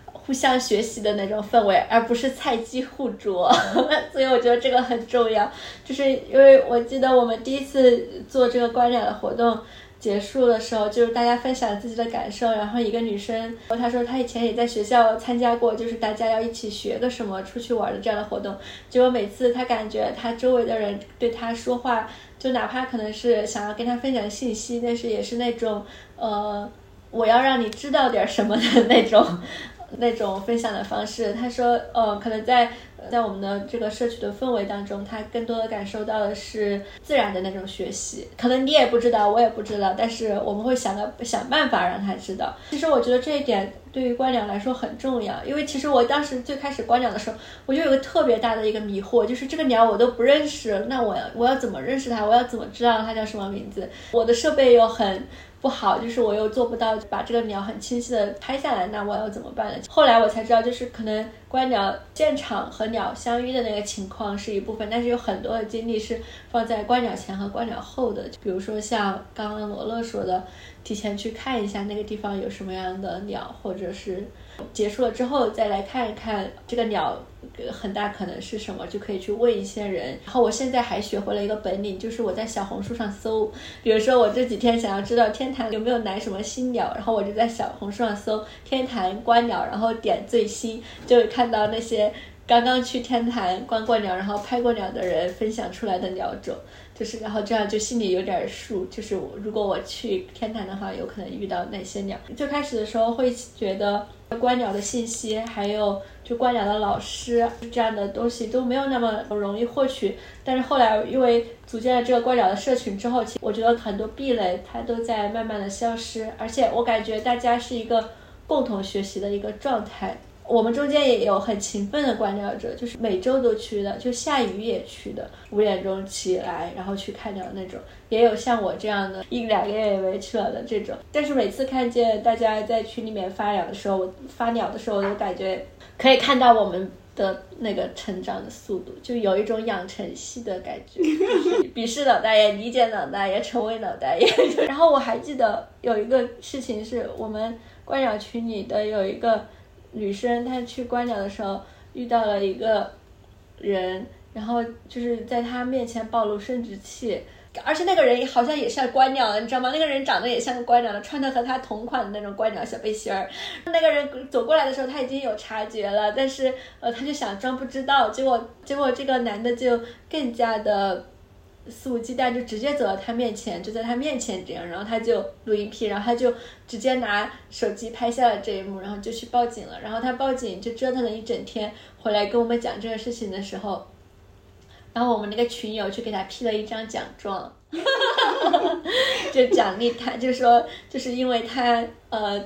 Speaker 3: 互相学习的那种氛围，而不是菜鸡互啄。所以我觉得这个很重要，就是因为我记得我们第一次做这个观鸟的活动。结束的时候，就是大家分享自己的感受。然后一个女生，她说她以前也在学校参加过，就是大家要一起学个什么、出去玩的这样的活动。结果每次她感觉她周围的人对她说话，就哪怕可能是想要跟她分享信息，但是也是那种呃，我要让你知道点什么的那种那种分享的方式。他说，呃，可能在在我们的这个社区的氛围当中，他更多的感受到的是自然的那种学习。可能你也不知道，我也不知道，但是我们会想到想办法让他知道。其实我觉得这一点对于观鸟来说很重要，因为其实我当时最开始观鸟的时候，我就有个特别大的一个迷惑，就是这个鸟我都不认识，那我要我要怎么认识它？我要怎么知道它叫什么名字？我的设备又很。不好，就是我又做不到把这个鸟很清晰的拍下来，那我要怎么办呢？后来我才知道，就是可能观鸟现场和鸟相遇的那个情况是一部分，但是有很多的精力是放在观鸟前和观鸟后的。比如说像刚刚罗乐说的，提前去看一下那个地方有什么样的鸟，或者是。结束了之后再来看一看这个鸟，很大可能是什么，就可以去问一些人。然后我现在还学会了一个本领，就是我在小红书上搜，比如说我这几天想要知道天坛有没有来什么新鸟，然后我就在小红书上搜天坛观鸟，然后点最新，就看到那些刚刚去天坛观过鸟，然后拍过鸟的人分享出来的鸟种。就是，然后这样就心里有点数。就是如果我去天坛的话，有可能遇到哪些鸟？最开始的时候会觉得观鸟的信息，还有就观鸟的老师这样的东西都没有那么容易获取。但是后来因为组建了这个观鸟的社群之后，其实我觉得很多壁垒它都在慢慢的消失，而且我感觉大家是一个共同学习的一个状态。我们中间也有很勤奋的观鸟者，就是每周都去的，就下雨也去的，五点钟起来然后去看鸟那种，也有像我这样的，一两个月也没去了的这种。但是每次看见大家在群里面发鸟的时候，发鸟的时候，我都感觉可以看到我们的那个成长的速度，就有一种养成系的感觉，鄙视脑袋也理解脑袋也成为脑袋也。然后我还记得有一个事情是我们观鸟群里的有一个。女生她去观鸟的时候遇到了一个人，然后就是在她面前暴露生殖器，而且那个人好像也像观鸟的，你知道吗？那个人长得也像个观鸟的，穿的和他同款的那种观鸟小背心儿。那个人走过来的时候，他已经有察觉了，但是呃，他就想装不知道，结果结果这个男的就更加的。肆无忌惮就直接走到他面前，就在他面前这样，然后他就录音批，然后他就直接拿手机拍下了这一幕，然后就去报警了。然后他报警就折腾了一整天，回来跟我们讲这个事情的时候，然后我们那个群友去给他批了一张奖状，就奖励他，就说就是因为他呃。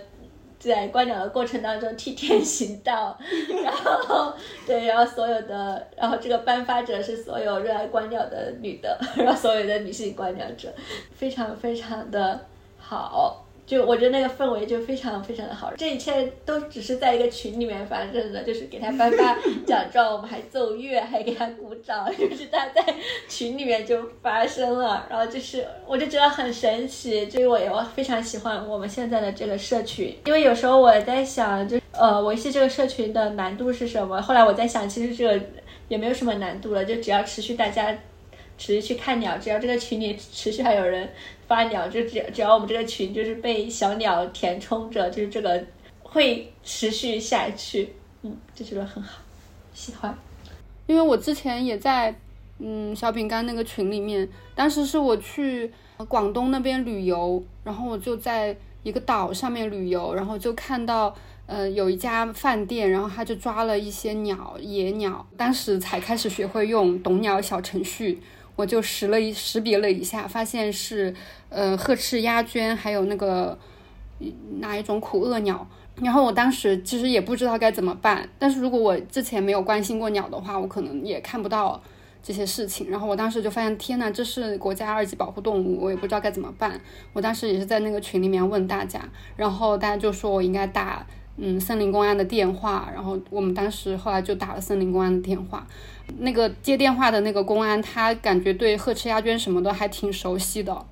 Speaker 3: 在观鸟的过程当中替天行道，然后对，然后所有的，然后这个颁发者是所有热爱观鸟的女的，然后所有的女性观鸟者，非常非常的好。就我觉得那个氛围就非常非常的好，这一切都只是在一个群里面发生的，就是给他颁发奖状，我们还奏乐，还给他鼓掌，就是他在群里面就发生了，然后就是我就觉得很神奇，所以我也非常喜欢我们现在的这个社群，因为有时候我在想，就呃维系这个社群的难度是什么？后来我在想，其实这个也没有什么难度了，就只要持续大家持续去看鸟，只要这个群里持续还有人。发鸟就只只要我们这个群就是被小鸟填充着，就是这个会持续下去，嗯，就觉得很好，喜欢。
Speaker 1: 因为我之前也在嗯小饼干那个群里面，当时是我去广东那边旅游，然后我就在一个岛上面旅游，然后就看到呃有一家饭店，然后他就抓了一些鸟野鸟，当时才开始学会用懂鸟小程序。我就识了一识别了一下，发现是呃鹤翅鸦鹃，还有那个哪一种苦厄鸟。然后我当时其实也不知道该怎么办，但是如果我之前没有关心过鸟的话，我可能也看不到这些事情。然后我当时就发现，天呐，这是国家二级保护动物，我也不知道该怎么办。我当时也是在那个群里面问大家，然后大家就说我应该打嗯森林公安的电话。然后我们当时后来就打了森林公安的电话。那个接电话的那个公安，他感觉对鹤翅鸦鹃什么的还挺熟悉的，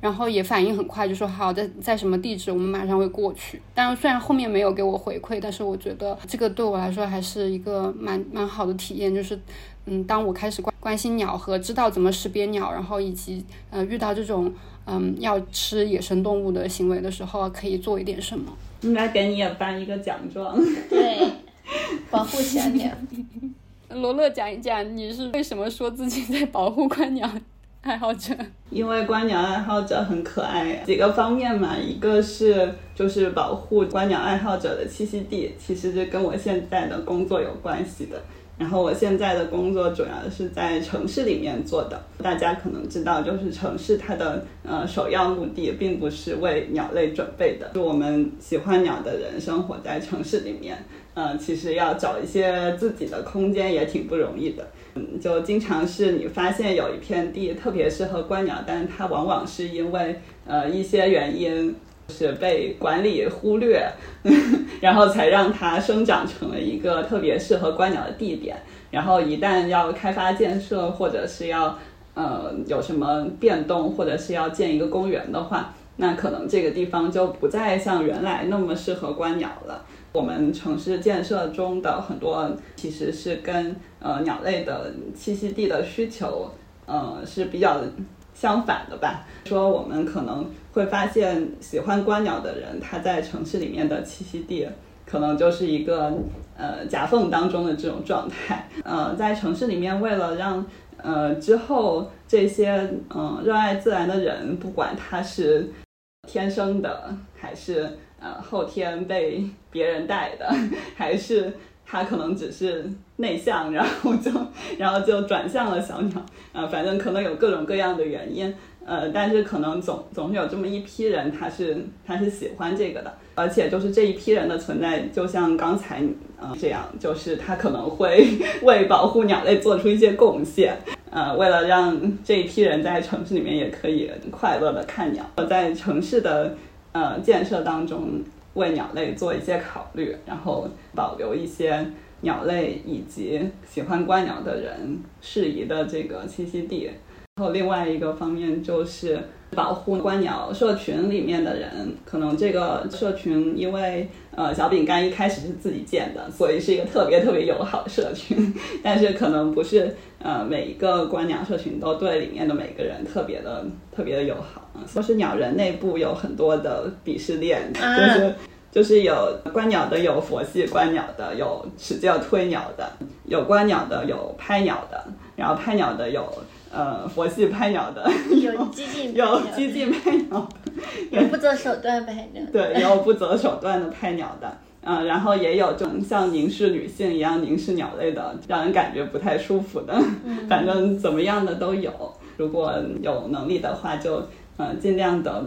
Speaker 1: 然后也反应很快，就说好在在什么地址，我们马上会过去。但是虽然后面没有给我回馈，但是我觉得这个对我来说还是一个蛮蛮好的体验，就是嗯，当我开始关关心鸟和知道怎么识别鸟，然后以及呃遇到这种嗯要吃野生动物的行为的时候，可以做一点什么。
Speaker 2: 应该给你也颁一个奖状，
Speaker 3: 对，保护小鸟。
Speaker 1: 罗乐讲一讲，你是为什么说自己在保护观鸟？爱好者？
Speaker 2: 因为观鸟爱好者很可爱，几个方面嘛，一个是就是保护观鸟爱好者的栖息地，其实是跟我现在的工作有关系的。然后我现在的工作主要是在城市里面做的，大家可能知道，就是城市它的呃首要目的并不是为鸟类准备的，就我们喜欢鸟的人生活在城市里面，呃，其实要找一些自己的空间也挺不容易的，嗯，就经常是你发现有一片地特别适合观鸟，但是它往往是因为呃一些原因。是被管理忽略，然后才让它生长成了一个特别适合观鸟的地点。然后一旦要开发建设，或者是要呃有什么变动，或者是要建一个公园的话，那可能这个地方就不再像原来那么适合观鸟了。我们城市建设中的很多其实是跟呃鸟类的栖息地的需求呃是比较相反的吧。说我们可能。会发现喜欢观鸟的人，他在城市里面的栖息地可能就是一个呃夹缝当中的这种状态。呃，在城市里面，为了让呃之后这些嗯热爱自然的人，不管他是天生的，还是呃后天被别人带的，还是他可能只是内向，然后就然后就转向了小鸟，呃，反正可能有各种各样的原因。呃，但是可能总总是有这么一批人，他是他是喜欢这个的，而且就是这一批人的存在，就像刚才呃这样，就是他可能会为保护鸟类做出一些贡献，呃，为了让这一批人在城市里面也可以快乐的看鸟，在城市的呃建设当中为鸟类做一些考虑，然后保留一些鸟类以及喜欢观鸟的人适宜的这个栖息地。然后另外一个方面就是保护观鸟社群里面的人，可能这个社群因为呃小饼干一开始是自己建的，所以是一个特别特别友好的社群，但是可能不是呃每一个观鸟社群都对里面的每个人特别的特别的友好，说是鸟人内部有很多的鄙视链，就是就是有观鸟的，有佛系观鸟的，有使劲推鸟的，有观鸟的，有拍鸟的，然后拍鸟的有。呃，佛系拍鸟的，
Speaker 3: 有激进，
Speaker 2: 有激进拍鸟的，
Speaker 3: 有不择手段拍鸟，
Speaker 2: 对，也有不择手段的拍鸟的，嗯，然后也有这种像凝视女性一样凝视鸟类的，让人感觉不太舒服的，反正怎么样的都有。如果有能力的话，就嗯尽量的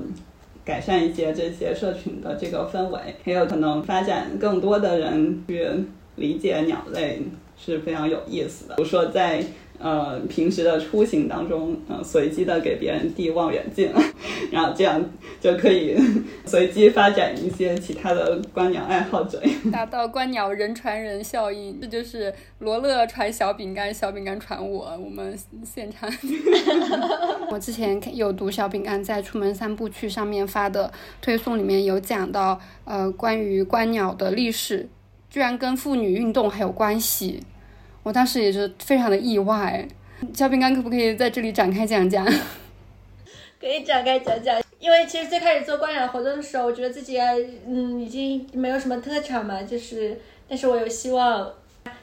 Speaker 2: 改善一些这些社群的这个氛围，也有可能发展更多的人去理解鸟类是非常有意思的，比如说在。呃，平时的出行当中，呃，随机的给别人递望远镜，然后这样就可以随机发展一些其他的观鸟爱好者，
Speaker 1: 达到观鸟人传人效应。这就是罗勒传小饼干，小饼干传我，我们现场。我之前有读小饼干在《出门三部曲》上面发的推送，里面有讲到，呃，关于观鸟的历史，居然跟妇女运动还有关系。我当时也是非常的意外，小饼干可不可以在这里展开讲讲？
Speaker 3: 可以展开讲讲，因为其实最开始做观鸟活动的时候，我觉得自己嗯已经没有什么特长嘛，就是，但是我有希望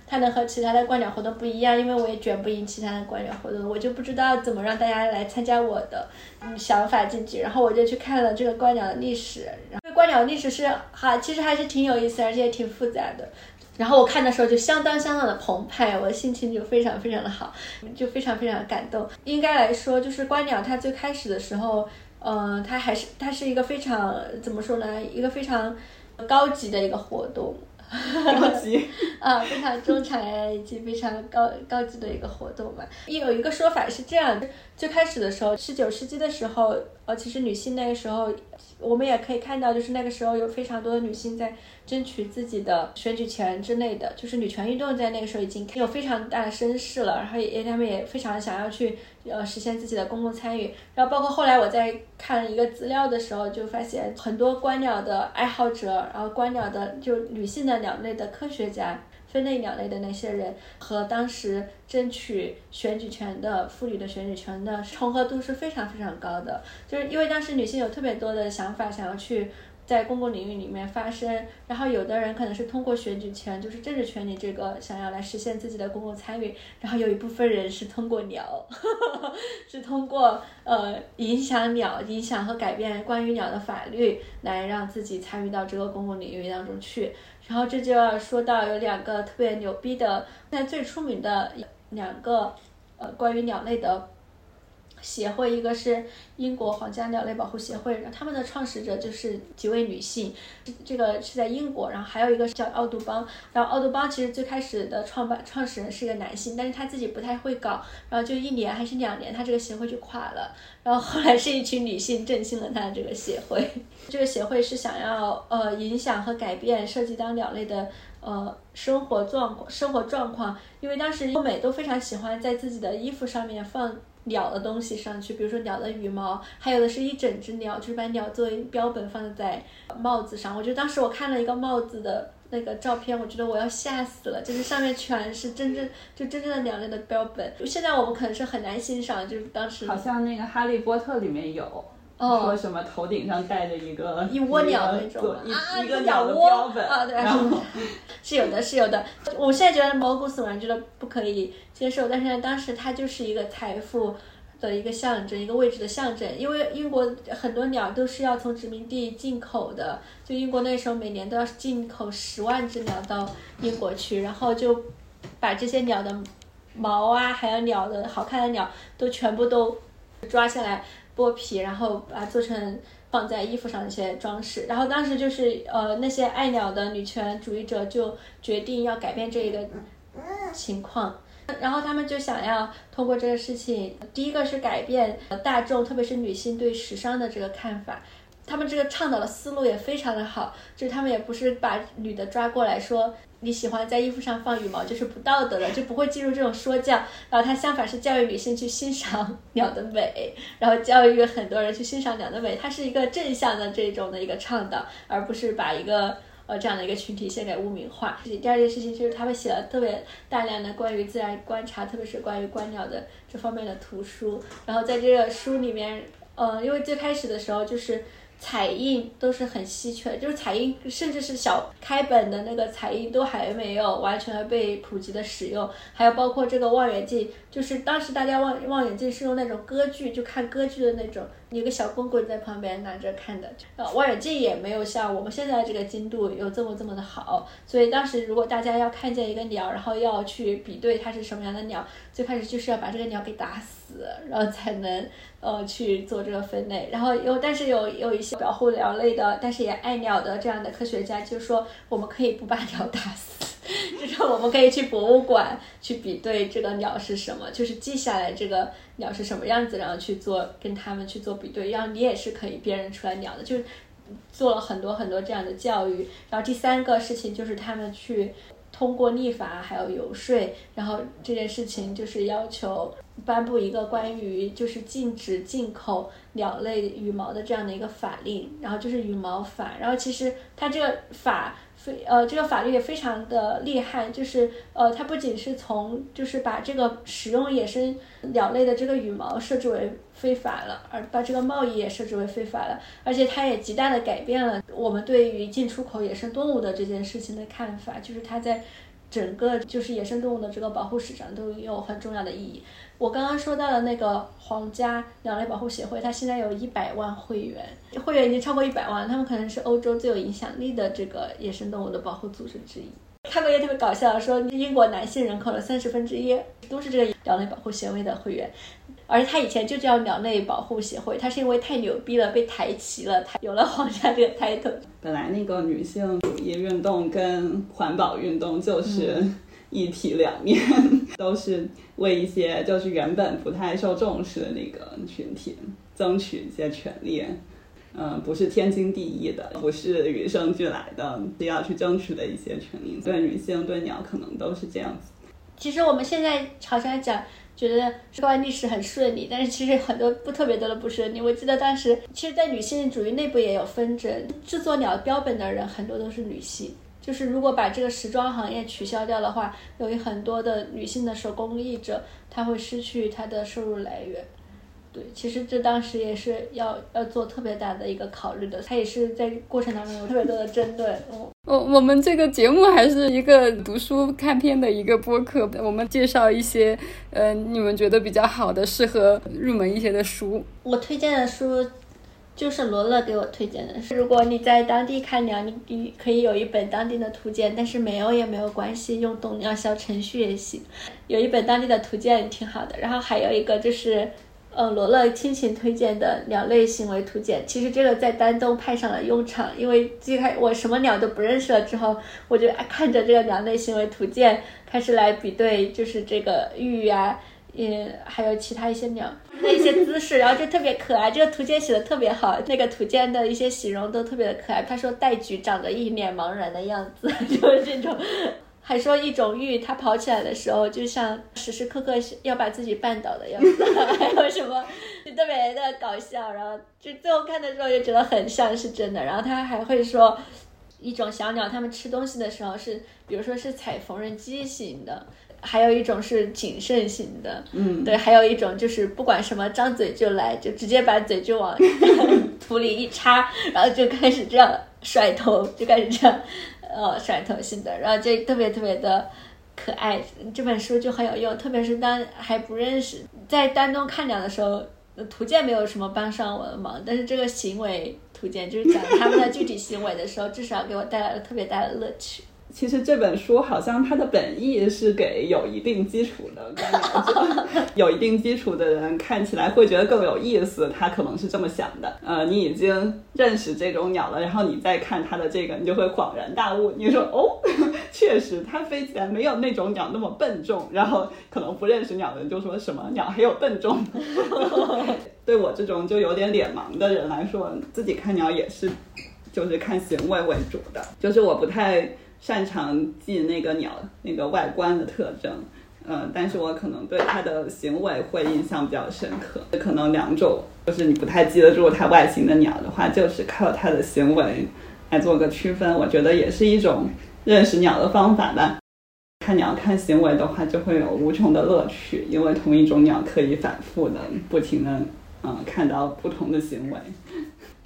Speaker 3: 它能和其他的观鸟活动不一样，因为我也卷不赢其他的观鸟活动，我就不知道怎么让大家来参加我的嗯想法进去，然后我就去看了这个观鸟的历史，然后观鸟历史是还其实还是挺有意思，而且也挺复杂的。然后我看的时候就相当相当的澎湃，我的心情就非常非常的好，就非常非常感动。应该来说，就是观鸟它最开始的时候，呃，它还是它是一个非常怎么说呢，一个非常高级的一个活动。
Speaker 2: 高级
Speaker 3: 啊，非常中产以及非常高高级的一个活动嘛。有一个说法是这样的：最开始的时候，十九世纪的时候，呃，其实女性那个时候，我们也可以看到，就是那个时候有非常多的女性在争取自己的选举权之类的，就是女权运动在那个时候已经有非常大的声势了，然后也他们也非常想要去。呃，实现自己的公共参与，然后包括后来我在看一个资料的时候，就发现很多观鸟的爱好者，然后观鸟的就女性的鸟类的科学家，分类鸟类的那些人，和当时争取选举权的妇女的选举权的重合度是非常非常高的，就是因为当时女性有特别多的想法，想要去在公共领域里面发声，然后有的人可能是通过选举权，就是政治权利这个想要来实现自己的公共参与，然后有一部分人是通过鸟，是通过呃影响鸟、影响和改变关于鸟的法律来让自己参与到这个公共领域当中去。然后这就要说到有两个特别牛逼的，现在最出名的两个呃关于鸟类的。协会一个是英国皇家鸟类保护协会，然后他们的创始者就是几位女性，这个是在英国，然后还有一个叫奥杜邦，然后奥杜邦其实最开始的创办创始人是一个男性，但是他自己不太会搞，然后就一年还是两年，他这个协会就垮了，然后后来是一群女性振兴了他的这个协会，这个协会是想要呃影响和改变涉及到鸟类的呃生活状况生活状况，因为当时欧美都非常喜欢在自己的衣服上面放。鸟的东西上去，比如说鸟的羽毛，还有的是一整只鸟，就是把鸟作为标本放在帽子上。我觉得当时我看了一个帽子的那个照片，我觉得我要吓死了，就是上面全是真正就真正的鸟类的标本。现在我们可能是很难欣赏，就是当时
Speaker 2: 好像那个《哈利波特》里面有。说什么头顶上戴着一个
Speaker 3: 一窝鸟那种
Speaker 2: 啊，
Speaker 3: 一个
Speaker 2: 鸟
Speaker 3: 窝
Speaker 2: 啊，
Speaker 3: 对，是有的，是有的。我现在觉得毛骨悚然，觉得不可以接受，但是当时它就是一个财富的一个象征，一个位置的象征。因为英国很多鸟都是要从殖民地进口的，就英国那时候每年都要进口十万只鸟到英国去，然后就把这些鸟的毛啊，还有鸟的好看的鸟都全部都抓下来。剥皮，然后把它做成放在衣服上的一些装饰。然后当时就是呃那些爱鸟的女权主义者就决定要改变这一个情况，然后他们就想要通过这个事情，第一个是改变大众，特别是女性对时尚的这个看法。他们这个倡导的思路也非常的好，就是他们也不是把女的抓过来说。你喜欢在衣服上放羽毛就是不道德的，就不会进入这种说教。然后他相反是教育女性去欣赏鸟的美，然后教育很多人去欣赏鸟的美。它是一个正向的这种的一个倡导，而不是把一个呃这样的一个群体先给污名化。第二件事情就是他们写了特别大量的关于自然观察，特别是关于观鸟的这方面的图书。然后在这个书里面，呃，因为最开始的时候就是。彩印都是很稀缺，就是彩印，甚至是小开本的那个彩印都还没有完全被普及的使用，还有包括这个望远镜，就是当时大家望望远镜是用那种歌剧，就看歌剧的那种，一个小棍棍在旁边拿着看的，呃，望远镜也没有像我们现在这个精度有这么这么的好，所以当时如果大家要看见一个鸟，然后要去比对它是什么样的鸟，最开始就是要把这个鸟给打死，然后才能。呃，去做这个分类，然后有，但是有有一些保护鸟类的，但是也爱鸟的这样的科学家就说，我们可以不把鸟打死，就是我们可以去博物馆去比对这个鸟是什么，就是记下来这个鸟是什么样子，然后去做跟他们去做比对，然后你也是可以辨认出来鸟的，就做了很多很多这样的教育。然后第三个事情就是他们去。通过立法还有游说，然后这件事情就是要求颁布一个关于就是禁止进口鸟类羽毛的这样的一个法令，然后就是羽毛法。然后其实它这个法非呃这个法律也非常的厉害，就是呃它不仅是从就是把这个使用野生鸟类的这个羽毛设置为。非法了，而把这个贸易也设置为非法了，而且它也极大的改变了我们对于进出口野生动物的这件事情的看法，就是它在整个就是野生动物的这个保护史上都有很重要的意义。我刚刚说到的那个皇家鸟类保护协会，它现在有一百万会员，会员已经超过一百万，他们可能是欧洲最有影响力的这个野生动物的保护组织之一。看过也特别搞笑，说英国男性人口的三十分之一都是这个鸟类保护协会的会员。而且他以前就叫鸟类保护协会，他是因为太牛逼了被抬旗了，他有了皇家这个 title。
Speaker 2: 本来那个女性主义运动跟环保运动就是一体两面，都是为一些就是原本不太受重视的那个群体争取一些权利。嗯，不是天经地义的，不是与生俱来的，是要去争取的一些权利。对女性、对鸟，可能都是这样子。
Speaker 3: 其实我们现在好像讲。觉得这段历史很顺利，但是其实很多不特别多的不顺利。我记得当时，其实，在女性主义内部也有纷争。制作鸟标本的人很多都是女性，就是如果把这个时装行业取消掉的话，由于很多的女性的手工艺者，她会失去她的收入来源。对，其实这当时也是要要做特别大的一个考虑的，他也是在过程当中有特别多的针对。嗯，
Speaker 1: 我我们这个节目还是一个读书看片的一个播客，我们介绍一些呃你们觉得比较好的、适合入门一些的书。
Speaker 3: 我推荐的书就是罗乐给我推荐的。如果你在当地看鸟，你你可以有一本当地的图鉴，但是没有也没有关系，用懂鸟小程序也行。有一本当地的图鉴挺好的。然后还有一个就是。呃，罗乐亲情推荐的鸟类行为图鉴，其实这个在丹东派上了用场，因为最开我什么鸟都不认识了之后，我就看着这个鸟类行为图鉴开始来比对，就是这个玉呀，嗯，还有其他一些鸟的一些姿势，然后就特别可爱。这个图鉴写的特别好，那个图鉴的一些形容都特别的可爱。他说戴菊长得一脸茫然的样子，就是这种。还说一种玉，它跑起来的时候，就像时时刻刻要把自己绊倒的样子。还有什么，就特别的搞笑。然后就最后看的时候，就觉得很像是真的。然后他还会说，一种小鸟，它们吃东西的时候是，比如说是踩缝纫机型的，还有一种是谨慎型的。
Speaker 2: 嗯，
Speaker 3: 对，还有一种就是不管什么，张嘴就来，就直接把嘴就往 土里一插，然后就开始这样甩头，就开始这样。呃，甩头性的，然后就特别特别的可爱。这本书就很有用，特别是当还不认识，在丹东看鸟的时候，图鉴没有什么帮上我的忙，但是这个行为图鉴就是讲他们的具体行为的时候，至少给我带来了特别大的乐趣。
Speaker 2: 其实这本书好像它的本意是给有一定基础的观鸟者，有一定基础的人看起来会觉得更有意思。他可能是这么想的。呃，你已经认识这种鸟了，然后你再看它的这个，你就会恍然大悟。你说哦，确实它飞起来没有那种鸟那么笨重。然后可能不认识鸟的人就说什么鸟还有笨重？对我这种就有点脸盲的人来说，自己看鸟也是就是看行为为主的，就是我不太。擅长记那个鸟那个外观的特征，嗯，但是我可能对它的行为会印象比较深刻。可能两种，就是你不太记得住它外形的鸟的话，就是靠它的行为来做个区分。我觉得也是一种认识鸟的方法吧。看鸟看行为的话，就会有无穷的乐趣，因为同一种鸟可以反复的、不停的，嗯，看到不同的行为。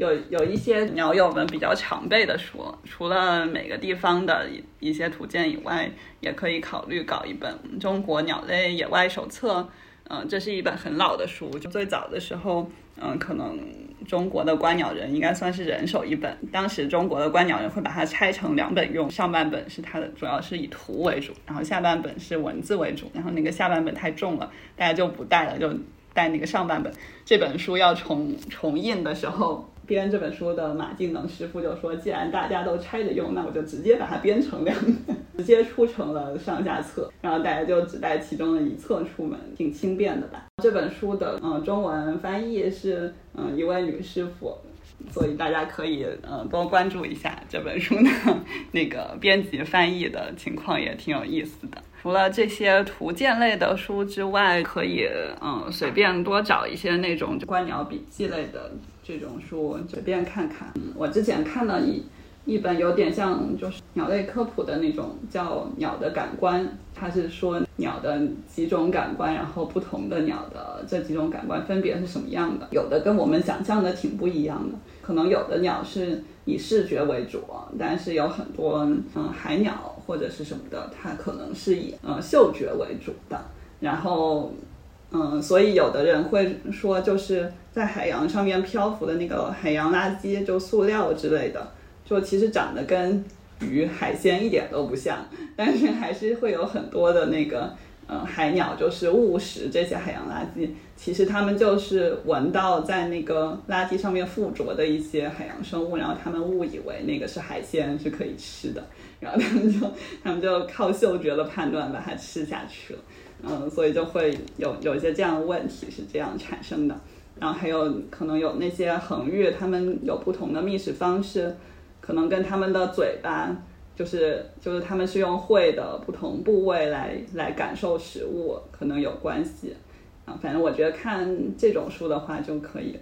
Speaker 2: 有有一些鸟友们比较常备的书，除了每个地方的一一些图鉴以外，也可以考虑搞一本《中国鸟类野外手册》。嗯，这是一本很老的书，就最早的时候，嗯，可能中国的观鸟人应该算是人手一本。当时中国的观鸟人会把它拆成两本用，上半本是它的主要是以图为主，然后下半本是文字为主。然后那个下半本太重了，大家就不带了，就带那个上半本。这本书要重重印的时候。编这本书的马敬能师傅就说：“既然大家都拆着用，那我就直接把它编成两本，直接出成了上下册，然后大家就只带其中的一册出门，挺轻便的吧。”这本书的嗯中文翻译是嗯一位女师傅，所以大家可以嗯多关注一下这本书的那个编辑翻译的情况，也挺有意思的。除了这些图鉴类的书之外，可以嗯随便多找一些那种观鸟笔记类的。这种书随便看看，我之前看了一一本有点像就是鸟类科普的那种，叫《鸟的感官》，它是说鸟的几种感官，然后不同的鸟的这几种感官分别是什么样的，有的跟我们想象的挺不一样的，可能有的鸟是以视觉为主，但是有很多嗯海鸟或者是什么的，它可能是以嗯嗅觉为主的，然后。嗯，所以有的人会说，就是在海洋上面漂浮的那个海洋垃圾，就塑料之类的，就其实长得跟鱼、海鲜一点都不像，但是还是会有很多的那个，嗯，海鸟就是误食这些海洋垃圾，其实它们就是闻到在那个垃圾上面附着的一些海洋生物，然后他们误以为那个是海鲜是可以吃的，然后他们就他们就靠嗅觉的判断把它吃下去了。嗯，所以就会有有一些这样的问题是这样产生的，然后还有可能有那些恒玉，它们有不同的觅食方式，可能跟它们的嘴巴，就是就是它们是用喙的不同部位来来感受食物，可能有关系。啊，反正我觉得看这种书的话，就可以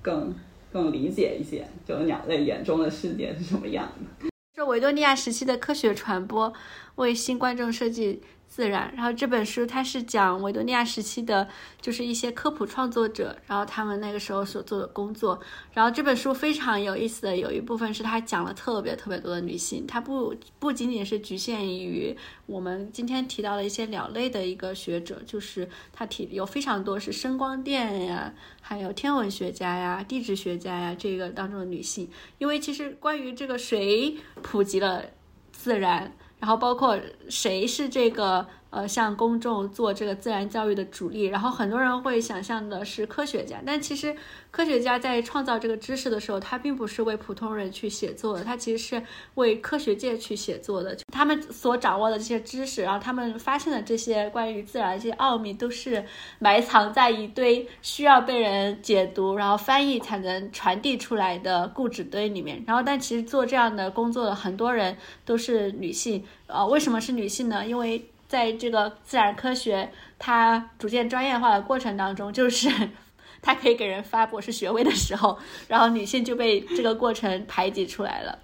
Speaker 2: 更更理解一些，就是鸟类眼中的世界是什么样的。
Speaker 3: 这维多利亚时期的科学传播为新观众设计。自然。然后这本书它是讲维多利亚时期的，就是一些科普创作者，然后他们那个时候所做的工作。然后这本书非常有意思的有一部分是它讲了特别特别多的女性，它不不仅仅是局限于我们今天提到的一些鸟类的一个学者，就是它提有非常多是声光电呀，还有天文学家呀、地质学家呀这个当中的女性。因为其实关于这个谁普及了自然。然后包括谁是这个呃向公众做这个自然教育的主力，然后很多人会想象的是科学家，但其实科学家在创造这个知识的时候，他并不是为普通人去写作的，他其实是为科学界去写作的。他们所掌握的这些知识，然后他们发现的这些关于自然这些奥秘，都是埋藏在一堆需要被人解读，然后翻译才能传递出来的固纸堆里面。然后，但其实做这样的工作的很多人都是女性。呃，为什么是女性呢？因为在这个自然科学它逐渐专业化的过程当中，就是 它可以给人发博士学位的时候，然后女性就被这个过程排挤出来了。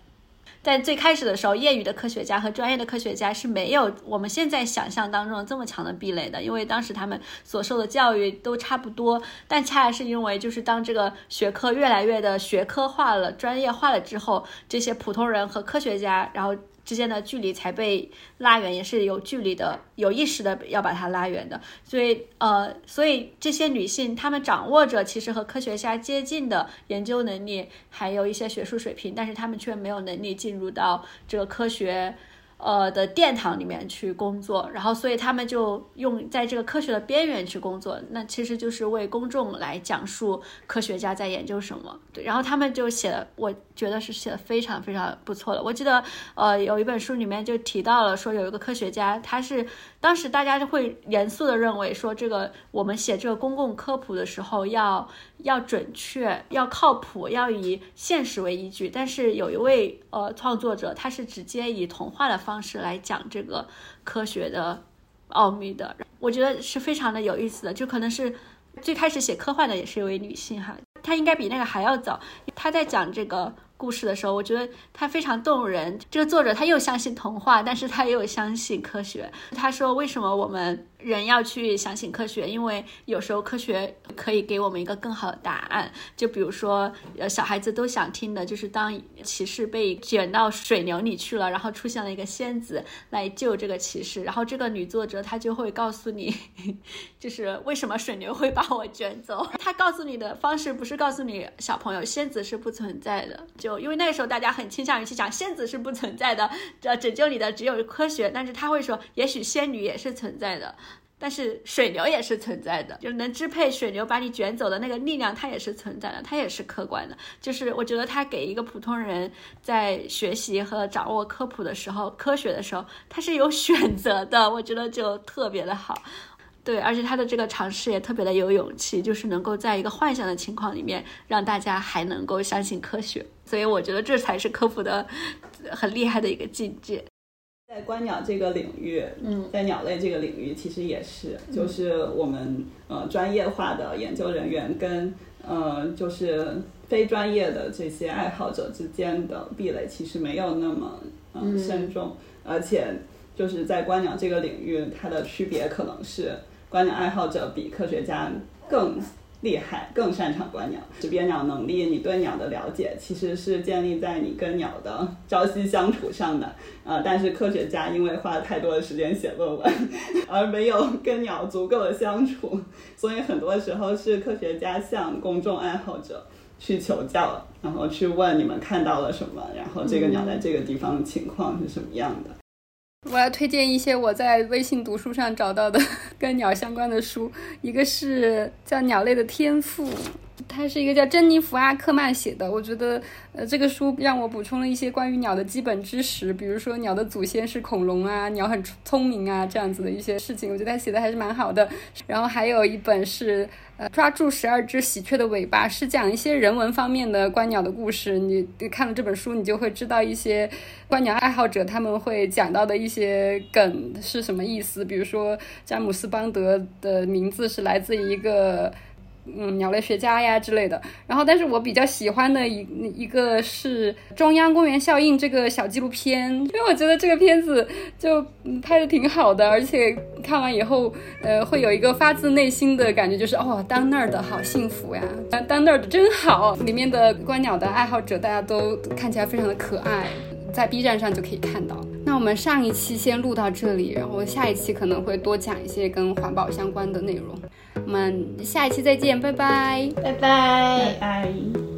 Speaker 3: 在最开始的时候，业余的科学家和专业的科学家是没有我们现在想象当中这么强的壁垒的，因为当时他们所受的教育都差不多。但恰恰是因为，就是当这个学科越来越的学科化了、专业化了之后，这些普通人和科学家，然后。之间的距离才被拉远，也是有距离的，有意识的要把它拉远的。所以，呃，所以这些女性她们掌握着其实和科学家接近的研究能力，还有一些学术水平，但是她们却没有能力进入到这个科学。呃的殿堂里面去工作，然后所以他们就用在这个科学的边缘去工作，那其实就是为公众来讲述科学家在研究什么。对，然后他们就写的，我觉得是写的非常非常不错的。我记得，呃，有一本书里面就提到了说，有一个科学家，他是当时大家就会严肃的认为说，这个我们写这个公共科普的时候要。要准确，要靠谱，要以现实为依据。但是有一位呃创作者，他是直接以童话的方式来讲这个科学的奥秘的，我觉得是非常的有意思的。就可能是最开始写科幻的也是一位女性哈，她应该比那个还要早。她在讲这个故事的时候，我觉得她非常动人。这个作者她又相信童话，但是她又相信科学。她说：“为什么我们？”人要去相信科学，因为有时候科学可以给我们一个更好的答案。就比如说，呃，小孩子都想听的，就是当骑士被卷到水流里去了，然后出现了一个仙子来救这个骑士，然后这个女作者她就会告诉你，就是为什么水流会把我卷走。她告诉你的方式不是告诉你小朋友仙子是不存在的，就因为那个时候大家很倾向于去讲仙子是不存在的，这拯救你的只有科学。但是他会说，也许仙女也是存在的。但是水流也是存在的，就是能支配水流把你卷走的那个力量，它也是存在的，它也是客观的。就是我觉得它给一个普通人在学习和掌握科普的时候，科学的时候，它是有选择的，我觉得就特别的好。对，而且他的这个尝试也特别的有勇气，就是能够在一个幻想的情况里面，让大家还能够相信科学。所以我觉得这才是科普的很厉害的一个境界。
Speaker 2: 在观鸟这个领域，嗯，在鸟类这个领域，其实也是，就是我们呃专业化的研究人员跟呃就是非专业的这些爱好者之间的壁垒，其实没有那么嗯深重，而且就是在观鸟这个领域，它的区别可能是观鸟爱好者比科学家更。厉害，更擅长观鸟，识别鸟能力，你对鸟的了解其实是建立在你跟鸟的朝夕相处上的。呃，但是科学家因为花了太多的时间写论文，而没有跟鸟足够的相处，所以很多时候是科学家向公众爱好者去求教，然后去问你们看到了什么，然后这个鸟在这个地方的情况是什么样的。
Speaker 1: 我要推荐一些我在微信读书上找到的 跟鸟相关的书，一个是叫《鸟类的天赋》。它是一个叫珍妮弗·阿克曼写的，我觉得，呃，这个书让我补充了一些关于鸟的基本知识，比如说鸟的祖先是恐龙啊，鸟很聪明啊，这样子的一些事情，我觉得他写的还是蛮好的。然后还有一本是，呃，抓住十二只喜鹊的尾巴，是讲一些人文方面的观鸟的故事。你看了这本书，你就会知道一些观鸟爱好者他们会讲到的一些梗是什么意思。比如说，詹姆斯·邦德的名字是来自一个。嗯鸟类学家呀之类的。然后，但是我比较喜欢的一一个是《中央公园效应》这个小纪录片，因为我觉得这个片子就拍的挺好的，而且看完以后，呃，会有一个发自内心的感觉，就是哦，当那儿的好幸福呀，当那儿的真好。里面的观鸟的爱好者，大家都看起来非常的可爱。在 B 站上就可以看到。那我们上一期先录到这里，然后下一期可能会多讲一些跟环保相关的内容。我们下一期再见，拜拜，
Speaker 3: 拜拜，
Speaker 2: 拜。